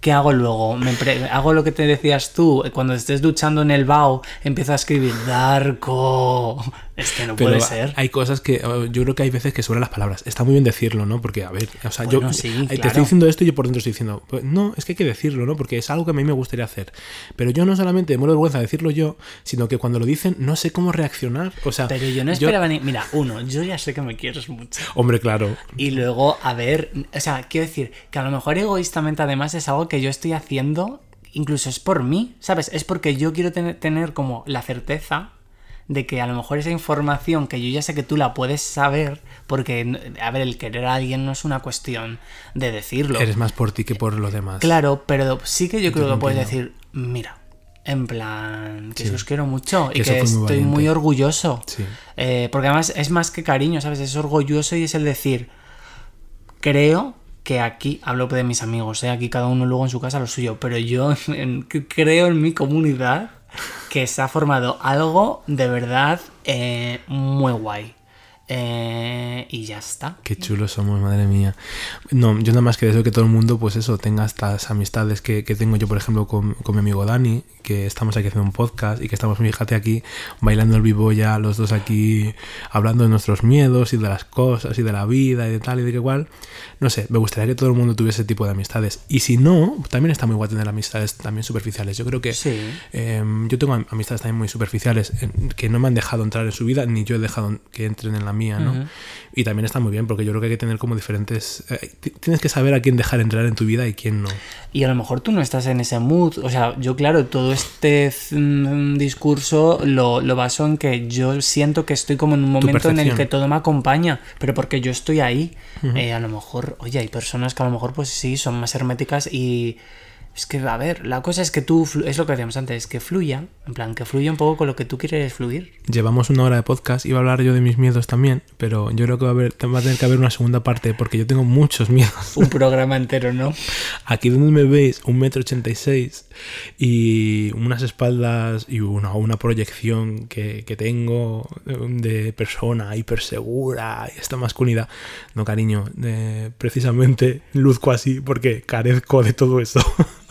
¿Qué hago luego? Me hago lo que te decías tú. Cuando estés duchando en el bao, empiezo a escribir Darko. Es que no Pero puede ser. hay cosas que eh, yo creo que hay veces que sobran las palabras. Está muy bien decirlo, ¿no? Porque, a ver, o sea, Bueno, yo sí, eh, te claro. estoy diciendo esto y yo por dentro estoy diciendo, pues, no, es que hay que decirlo, ¿no? Porque es algo que a mí me gustaría hacer. Pero yo no solamente me muero de vergüenza de decirlo yo, sino que cuando lo dicen no sé cómo reaccionar. O sea, Pero yo no esperaba ni. Mira, uno, yo ya sé que me quieres mucho. Hombre, claro. Y luego, a ver, o sea, quiero decir que a lo mejor egoístamente además es algo que yo estoy haciendo, incluso es por mí, ¿sabes? Es porque yo quiero tener, tener como la certeza de que a lo mejor esa información que yo ya sé que tú la puedes saber, porque, a ver, el querer a alguien no es una cuestión de decirlo. Eres más por ti que por los demás. Claro, pero sí que yo creo que puedes decir, mira, en plan, que Sí. os quiero mucho y Que eso que fue muy estoy muy orgulloso. Sí. Eh, porque además es más que cariño, ¿sabes? Es orgulloso y es el decir, creo que aquí, hablo de mis amigos, ¿eh? aquí cada uno luego en su casa lo suyo, pero yo creo en mi comunidad que se ha formado algo de verdad eh, muy guay. Eh, y ya está. Qué chulos somos, madre mía. No, yo nada más que deseo que todo el mundo, pues eso, tenga estas amistades que, que tengo yo, por ejemplo, con, con mi amigo Dani, que estamos aquí haciendo un podcast y que estamos, fíjate, aquí bailando el vivo ya, los dos aquí hablando de nuestros miedos y de las cosas y de la vida y de tal y de qué cual. No sé, me gustaría que todo el mundo tuviese ese tipo de amistades. Y si no, también está muy guay tener amistades también superficiales. Yo creo que Sí. eh, yo tengo am- amistades también muy superficiales que no me han dejado entrar en su vida, ni yo he dejado que entren en la mía, ¿no? Y también está muy bien, porque yo creo que hay que tener como diferentes... eh, ti- tienes que saber a quién dejar entrar en tu vida y quién no. Y a lo mejor tú no estás en ese mood. O sea, yo claro, todo este mm, discurso lo, lo baso en que yo siento que estoy como en un momento en el que todo me acompaña, pero porque yo estoy ahí. Eh, a lo mejor, oye, hay personas que a lo mejor pues sí, son más herméticas y... Es que, a ver, la cosa es que tú, es lo que decíamos antes, que fluya, en plan, que fluya un poco con lo que tú quieres fluir. Llevamos una hora de podcast, iba a hablar yo de mis miedos también, pero yo creo que va a, haber, va a tener que haber una segunda parte, porque yo tengo muchos miedos. Un programa entero, ¿no? Aquí donde me veis, un metro ochenta y seis y unas espaldas y una, una proyección que, que tengo de persona hipersegura y esta masculinidad. No, cariño, eh, precisamente luzco así porque carezco de todo eso.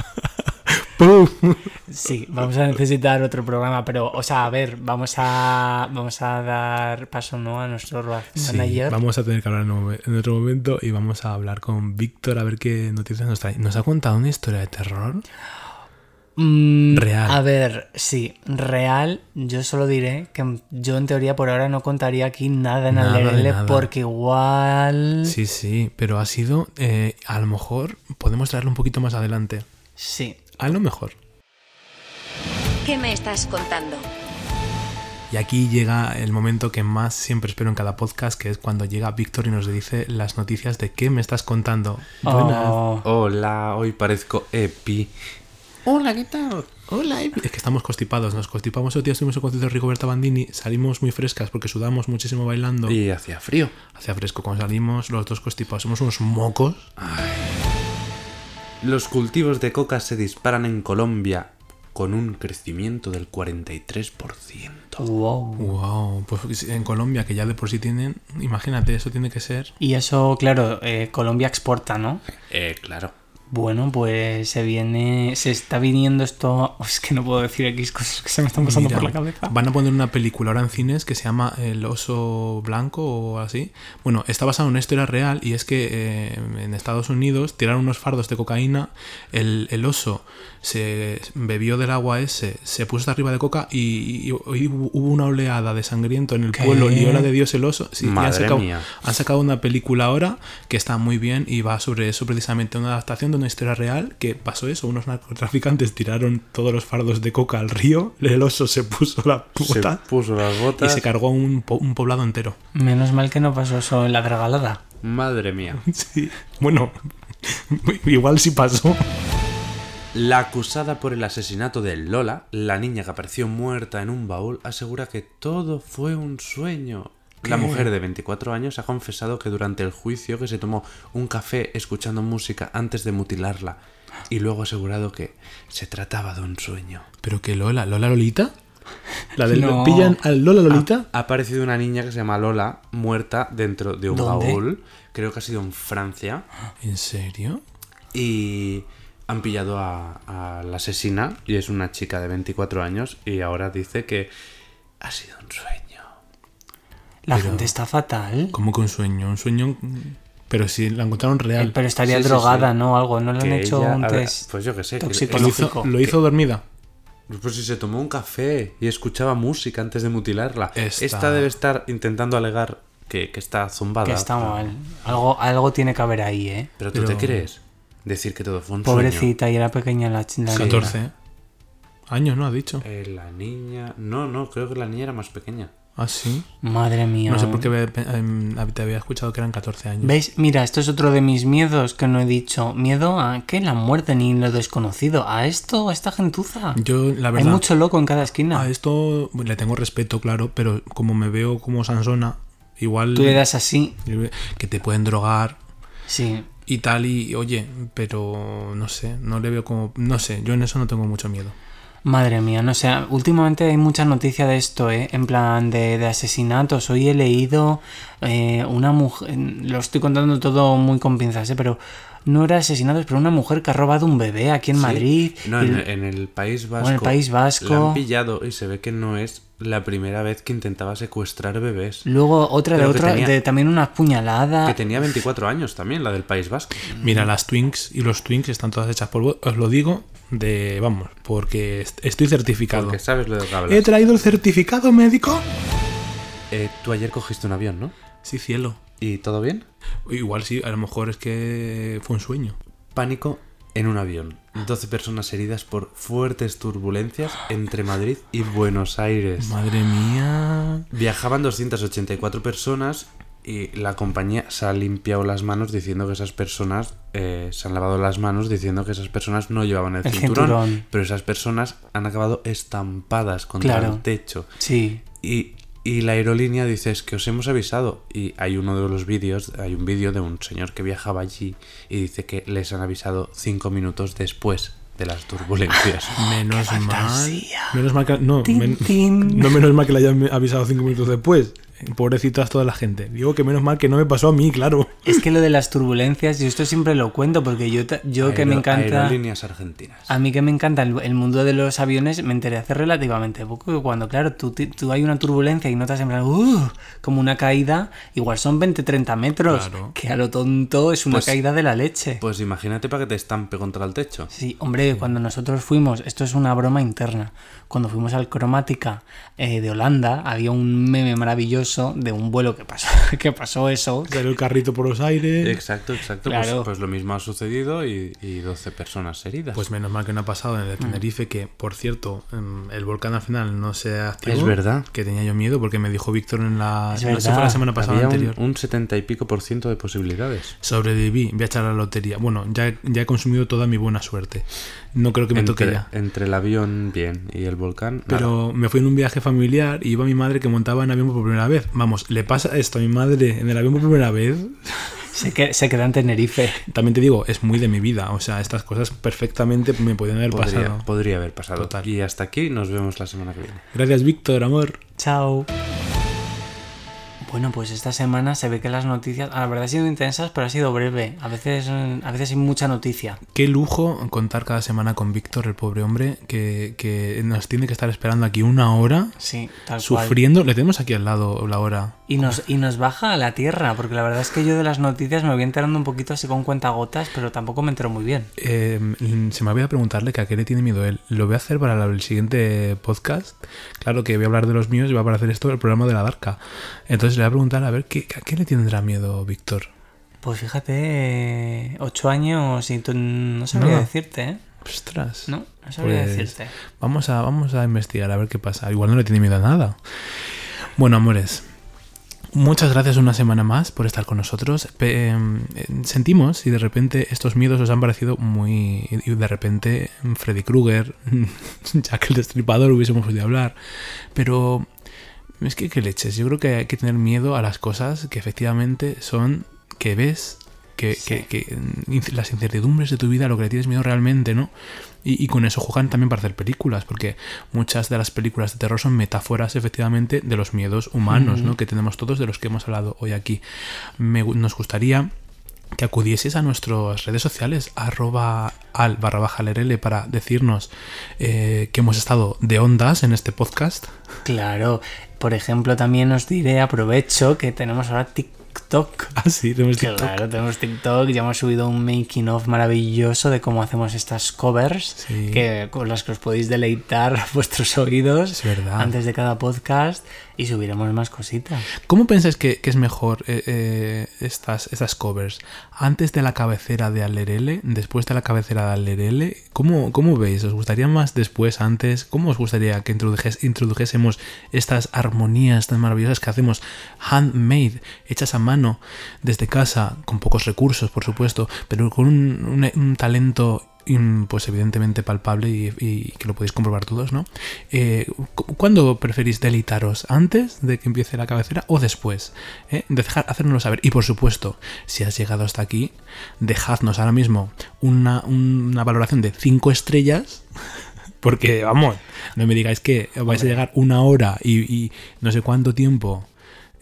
¡Pum! Sí, vamos a necesitar otro programa, pero, o sea, a ver, vamos a, vamos a dar paso, ¿no? A nuestro Sí, manager. vamos a tener que hablar en otro momento y vamos a hablar con Víctor a ver qué noticias nos trae. ¿Nos ha contado una historia de terror? Mm, Real. A ver, sí, real. Yo solo diré que yo en teoría por ahora no contaría aquí nada en Nada nada. porque igual... Sí, sí, pero ha sido, eh, a lo mejor podemos traerlo un poquito más adelante. Sí. A lo mejor. ¿Qué me estás contando? Y aquí llega el momento que más siempre espero en cada podcast, que es cuando llega Víctor y nos dice las noticias de qué me estás contando. Buenas. Oh, Hola, hoy parezco Epi. Hola, ¿qué tal? Hola, Evi. Es que estamos constipados, nos constipamos el día, estuvimos en concierto de Rigoberta Bandini, salimos muy frescas porque sudamos muchísimo bailando. Y hacía frío. Hacía fresco, cuando salimos los dos constipados, somos unos mocos. Los cultivos de coca se disparan en Colombia con un crecimiento del 43%. wow. Wow, pues en Colombia, que ya de por sí tienen, imagínate, eso tiene que ser. Y eso, claro, eh, Colombia exporta, ¿no? Eh, claro. Bueno, pues se viene, se está viniendo esto. Es que no puedo decir X cosas que se me están pasando Mira, por la cabeza. Van a poner una película ahora en cines que se llama El oso blanco o así. Bueno, está basado en una historia real y es que eh, en Estados Unidos tiraron unos fardos de cocaína, el, el oso se bebió del agua ese, se puso hasta arriba de coca y, y- y hubo una oleada de sangriento en el ¿Qué? pueblo, lió la de Dios el oso. Sí, y han sacado, mía. han sacado una película ahora que está muy bien y va sobre eso precisamente, una adaptación de una historia real que pasó eso, unos narcotraficantes tiraron todos los fardos de coca al río, el oso se puso la Se puta puso las y botas. se cargó un, po- un poblado entero. Menos mal que no pasó eso en la regalada. Madre mía. Sí, bueno, igual sí pasó. La acusada por el asesinato de Lola, la niña que apareció muerta en un baúl, asegura que todo fue un sueño. La mujer de 24 años ha confesado que durante el juicio que se tomó un café escuchando música antes de mutilarla y luego ha asegurado que se trataba de un sueño. Pero que Lola, Lola Lolita. La del No. pillan al Lola Lolita. Ha aparecido una niña que se llama Lola muerta dentro de un ¿Dónde? baúl, creo que ha sido en Francia, ¿En serio? y han pillado a, a la asesina y es una chica de 24 años y ahora dice que ha sido un sueño. La gente está fatal. Como que un sueño, un sueño. Pero si la encontraron Eh, real. Pero estaría Sí, drogada, sí. ¿no? Algo. ¿No le han hecho ella- un a ver, test pues yo qué sé, que- lo, hizo, lo hizo dormida. Pues si se tomó un café y escuchaba música antes de mutilarla. Esta- Esta, debe estar intentando alegar que, que está zumbada. Que está mal. Algo, algo tiene que haber ahí, ¿eh? Pero tú Pero- te crees decir que todo fue un sueño. Pobrecita, y era pequeña la la 14 años, ¿no? Ha dicho. Eh, la niña. No, no, creo que la niña era más pequeña. Ah, sí. Madre mía. No sé por qué em, te había escuchado que eran 14 años. ¿Veis? Mira, esto es otro de mis miedos que no he dicho. Miedo a que la muerte ni lo desconocido. A esto, a esta gentuza. Yo, la Hay verdad. mucho loco en cada esquina. A esto le tengo respeto, claro, pero como me veo como Sansona, igual. Tú le das así. Que te pueden drogar Sí. y tal, y oye, pero no sé, no le veo como. No sé, yo en eso no tengo mucho miedo. Madre mía, no sé, últimamente hay mucha noticia de esto, ¿eh? En plan de, de asesinatos. Hoy he leído eh, una mujer, lo estoy contando todo muy con pinzas, ¿eh? Pero no era asesinatos, pero una mujer que ha robado un bebé aquí en Sí. Madrid. No, y- en, en el País Vasco. en el País Vasco. La han pillado y se ve que no es la primera vez que intentaba secuestrar bebés. Luego otra de Pero otra, tenía- de también una puñalada. Que tenía 24 años también, la del País Vasco. Mira, las Twinks y los Twinks están todas hechas por. Os lo digo de. Vamos, porque est- estoy certificado. Porque sabes lo de que hablas. He traído el certificado médico. Eh, tú ayer cogiste un avión, ¿no? Sí, cielo. ¿Y todo bien? Igual sí, a lo mejor es que fue un sueño. Pánico en un avión. 12 personas heridas por fuertes turbulencias entre Madrid y Buenos Aires. Madre mía. Viajaban 284 personas y la compañía se ha limpiado las manos diciendo que esas personas eh, se han lavado las manos diciendo que esas personas no llevaban el, El cinturón, cinturón. pero esas personas han acabado estampadas contra Claro. el techo Sí. y, y la aerolínea dice es que os hemos avisado y hay uno de los vídeos hay un vídeo de un señor que viajaba allí y dice que les han avisado cinco minutos después de las turbulencias Menos mal. Menos mal que. No, Tin, men- tin. no menos mal que le hayan avisado cinco minutos después. Pobrecitas toda la gente. Digo que menos mal que no me pasó a mí, claro. Es que lo de las turbulencias, yo esto siempre lo cuento porque yo, yo que me encanta... aerolíneas argentinas A mí que me encanta el, el mundo de los aviones, me enteré hace relativamente poco que cuando, claro, tú, tú hay una turbulencia y notas en plan, "Uh", como una caída, igual son 20-30 metros, Claro. que a lo tonto es una Pues- caída de la leche. pues imagínate para que te estampe contra el techo Sí, hombre, cuando nosotros fuimos, esto es una broma interna, cuando fuimos al Cromática eh, de Holanda, había un meme maravilloso de un vuelo que pasó, que pasó eso. Salió el carrito por los aires. Exacto, exacto. Claro. Pues, pues lo mismo ha sucedido y, y 12 personas heridas. Pues menos mal que no ha pasado en el de Tenerife, que por cierto, em, el volcán al final no se activó. Es verdad. Que tenía yo miedo porque me dijo Víctor en la. No sé, fue la semana pasada Había un, anterior. un 70 y pico por ciento de posibilidades. Sobreviví, voy a echar la lotería. Bueno, ya, ya he consumido toda mi buena suerte. No creo que me toque Entre, ya. entre el avión, bien, y el volcán, nada. Pero me fui en un viaje familiar y iba mi madre que montaba en avión por primera vez. Vamos, ¿le pasa esto a mi madre en el avión por primera vez? Se, que, se queda en Tenerife. También te digo, es muy de mi vida. O sea, estas cosas perfectamente me podían haber podría, pasado. podría haber pasado. Total. Y hasta aquí nos vemos la semana que viene. Gracias, Víctor, amor. Chao. Bueno, pues esta semana se ve que las noticias, a la verdad, han sido intensas, pero ha sido breve. A veces, a veces hay mucha noticia. Qué lujo contar cada semana con Víctor, el pobre hombre, que, que nos tiene que estar esperando aquí una hora, Sí, tal cual. sufriendo. Le tenemos aquí al lado la hora. Y nos, y nos baja a la tierra, porque la verdad es que yo de las noticias me voy enterando un poquito así con cuentagotas, pero tampoco me entero muy bien. Eh, se me había preguntarle que a qué le tiene miedo él. Lo voy a hacer para el siguiente podcast. Claro que voy a hablar de los míos y va a hacer esto el programa de la Darka. Entonces voy a preguntar a ver qué, a qué le tendrá miedo Víctor. Pues fíjate, eh, ocho años y tú no sabría No. decirte, ¿eh? Ostras. No, no sabría Pues, decirte. Vamos a, vamos a investigar a ver qué pasa. Igual no le tiene miedo a nada. Bueno, amores. Muchas gracias una semana más por estar con nosotros. Eh, sentimos si de repente estos miedos os han parecido muy... Y de repente Freddy Krueger, Jack el Destripador hubiésemos podido hablar. Pero es que qué leches. Yo creo que hay que tener miedo a las cosas que efectivamente son... que ves, que, que- que, mm, las incertidumbres de tu vida, lo que le tienes miedo realmente, ¿no? Y, y con eso juegan también para hacer películas, porque muchas de las películas de terror son metáforas efectivamente de los miedos humanos, ¿no? Que tenemos todos de los que hemos hablado hoy aquí. Me nos gustaría que acudieseis a nuestras redes sociales, arroba al barra baja lerele, para decirnos eh, que hemos estado de ondas en este podcast. Claro, por ejemplo, también os diré, aprovecho que tenemos ahora TikTok. Ah, sí, tenemos TikTok. Claro, tenemos TikTok, ya hemos subido un making of maravilloso de cómo hacemos estas covers, Sí. que, con las que os podéis deleitar vuestros oídos Es verdad. antes de cada podcast y subiremos más cositas. ¿Cómo pensáis que, que es mejor eh, eh, estas, estas covers? ¿Antes de la cabecera de Alerele? ¿Después de la cabecera de Alerele? ¿Cómo, ¿Cómo veis? ¿Os gustaría más después, antes? ¿Cómo os gustaría que introdujésemos estas armonías tan maravillosas que hacemos handmade, hechas a mano, desde casa, con pocos recursos, por supuesto, pero con un, talento pues evidentemente palpable y, y que lo podéis comprobar todos, ¿no? Eh, cu- ¿Cuándo preferís deleitaros? ¿Antes de que empiece la cabecera o después? ¿Eh? Dejar, hacérnoslo saber. Y por supuesto, si has llegado hasta aquí, dejadnos ahora mismo una, una valoración de 5 estrellas. Porque, vamos, no me digáis que vais a llegar una hora y, y no sé cuánto tiempo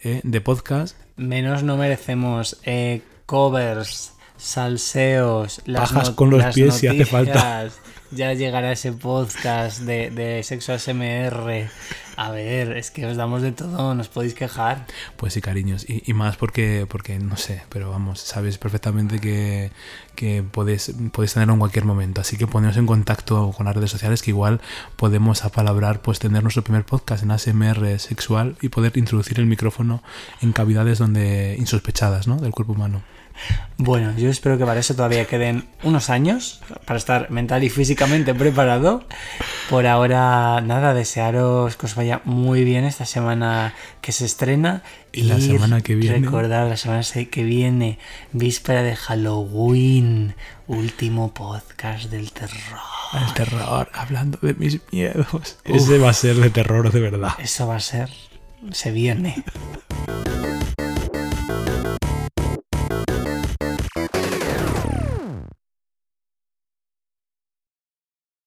¿eh? de podcast. Menos no merecemos eh, covers, salseos, las Pajas no- con los las pies si hace falta. noticias. Ya llegará ese podcast de, de sexo SMR. A ver, es que os damos de todo, nos podéis quejar. Pues sí, cariños. Y, y más porque, porque, no sé, pero vamos, sabes perfectamente que, que podéis, podéis tenerlo en cualquier momento. Así que poneros en contacto con las redes sociales que igual podemos apalabrar, pues tener nuestro primer podcast en ASMR sexual y poder introducir el micrófono en cavidades donde insospechadas, ¿no? Del cuerpo humano. Bueno, yo espero que para eso todavía queden unos años, para estar mental y físicamente preparado. Por ahora, nada, desearos que os vaya muy bien esta semana que se estrena. Y la semana que viene. Recordad, la semana que viene, víspera de Halloween, último podcast del terror. El terror, hablando de mis miedos. Ese va a ser de terror de verdad. Eso va a ser, se viene.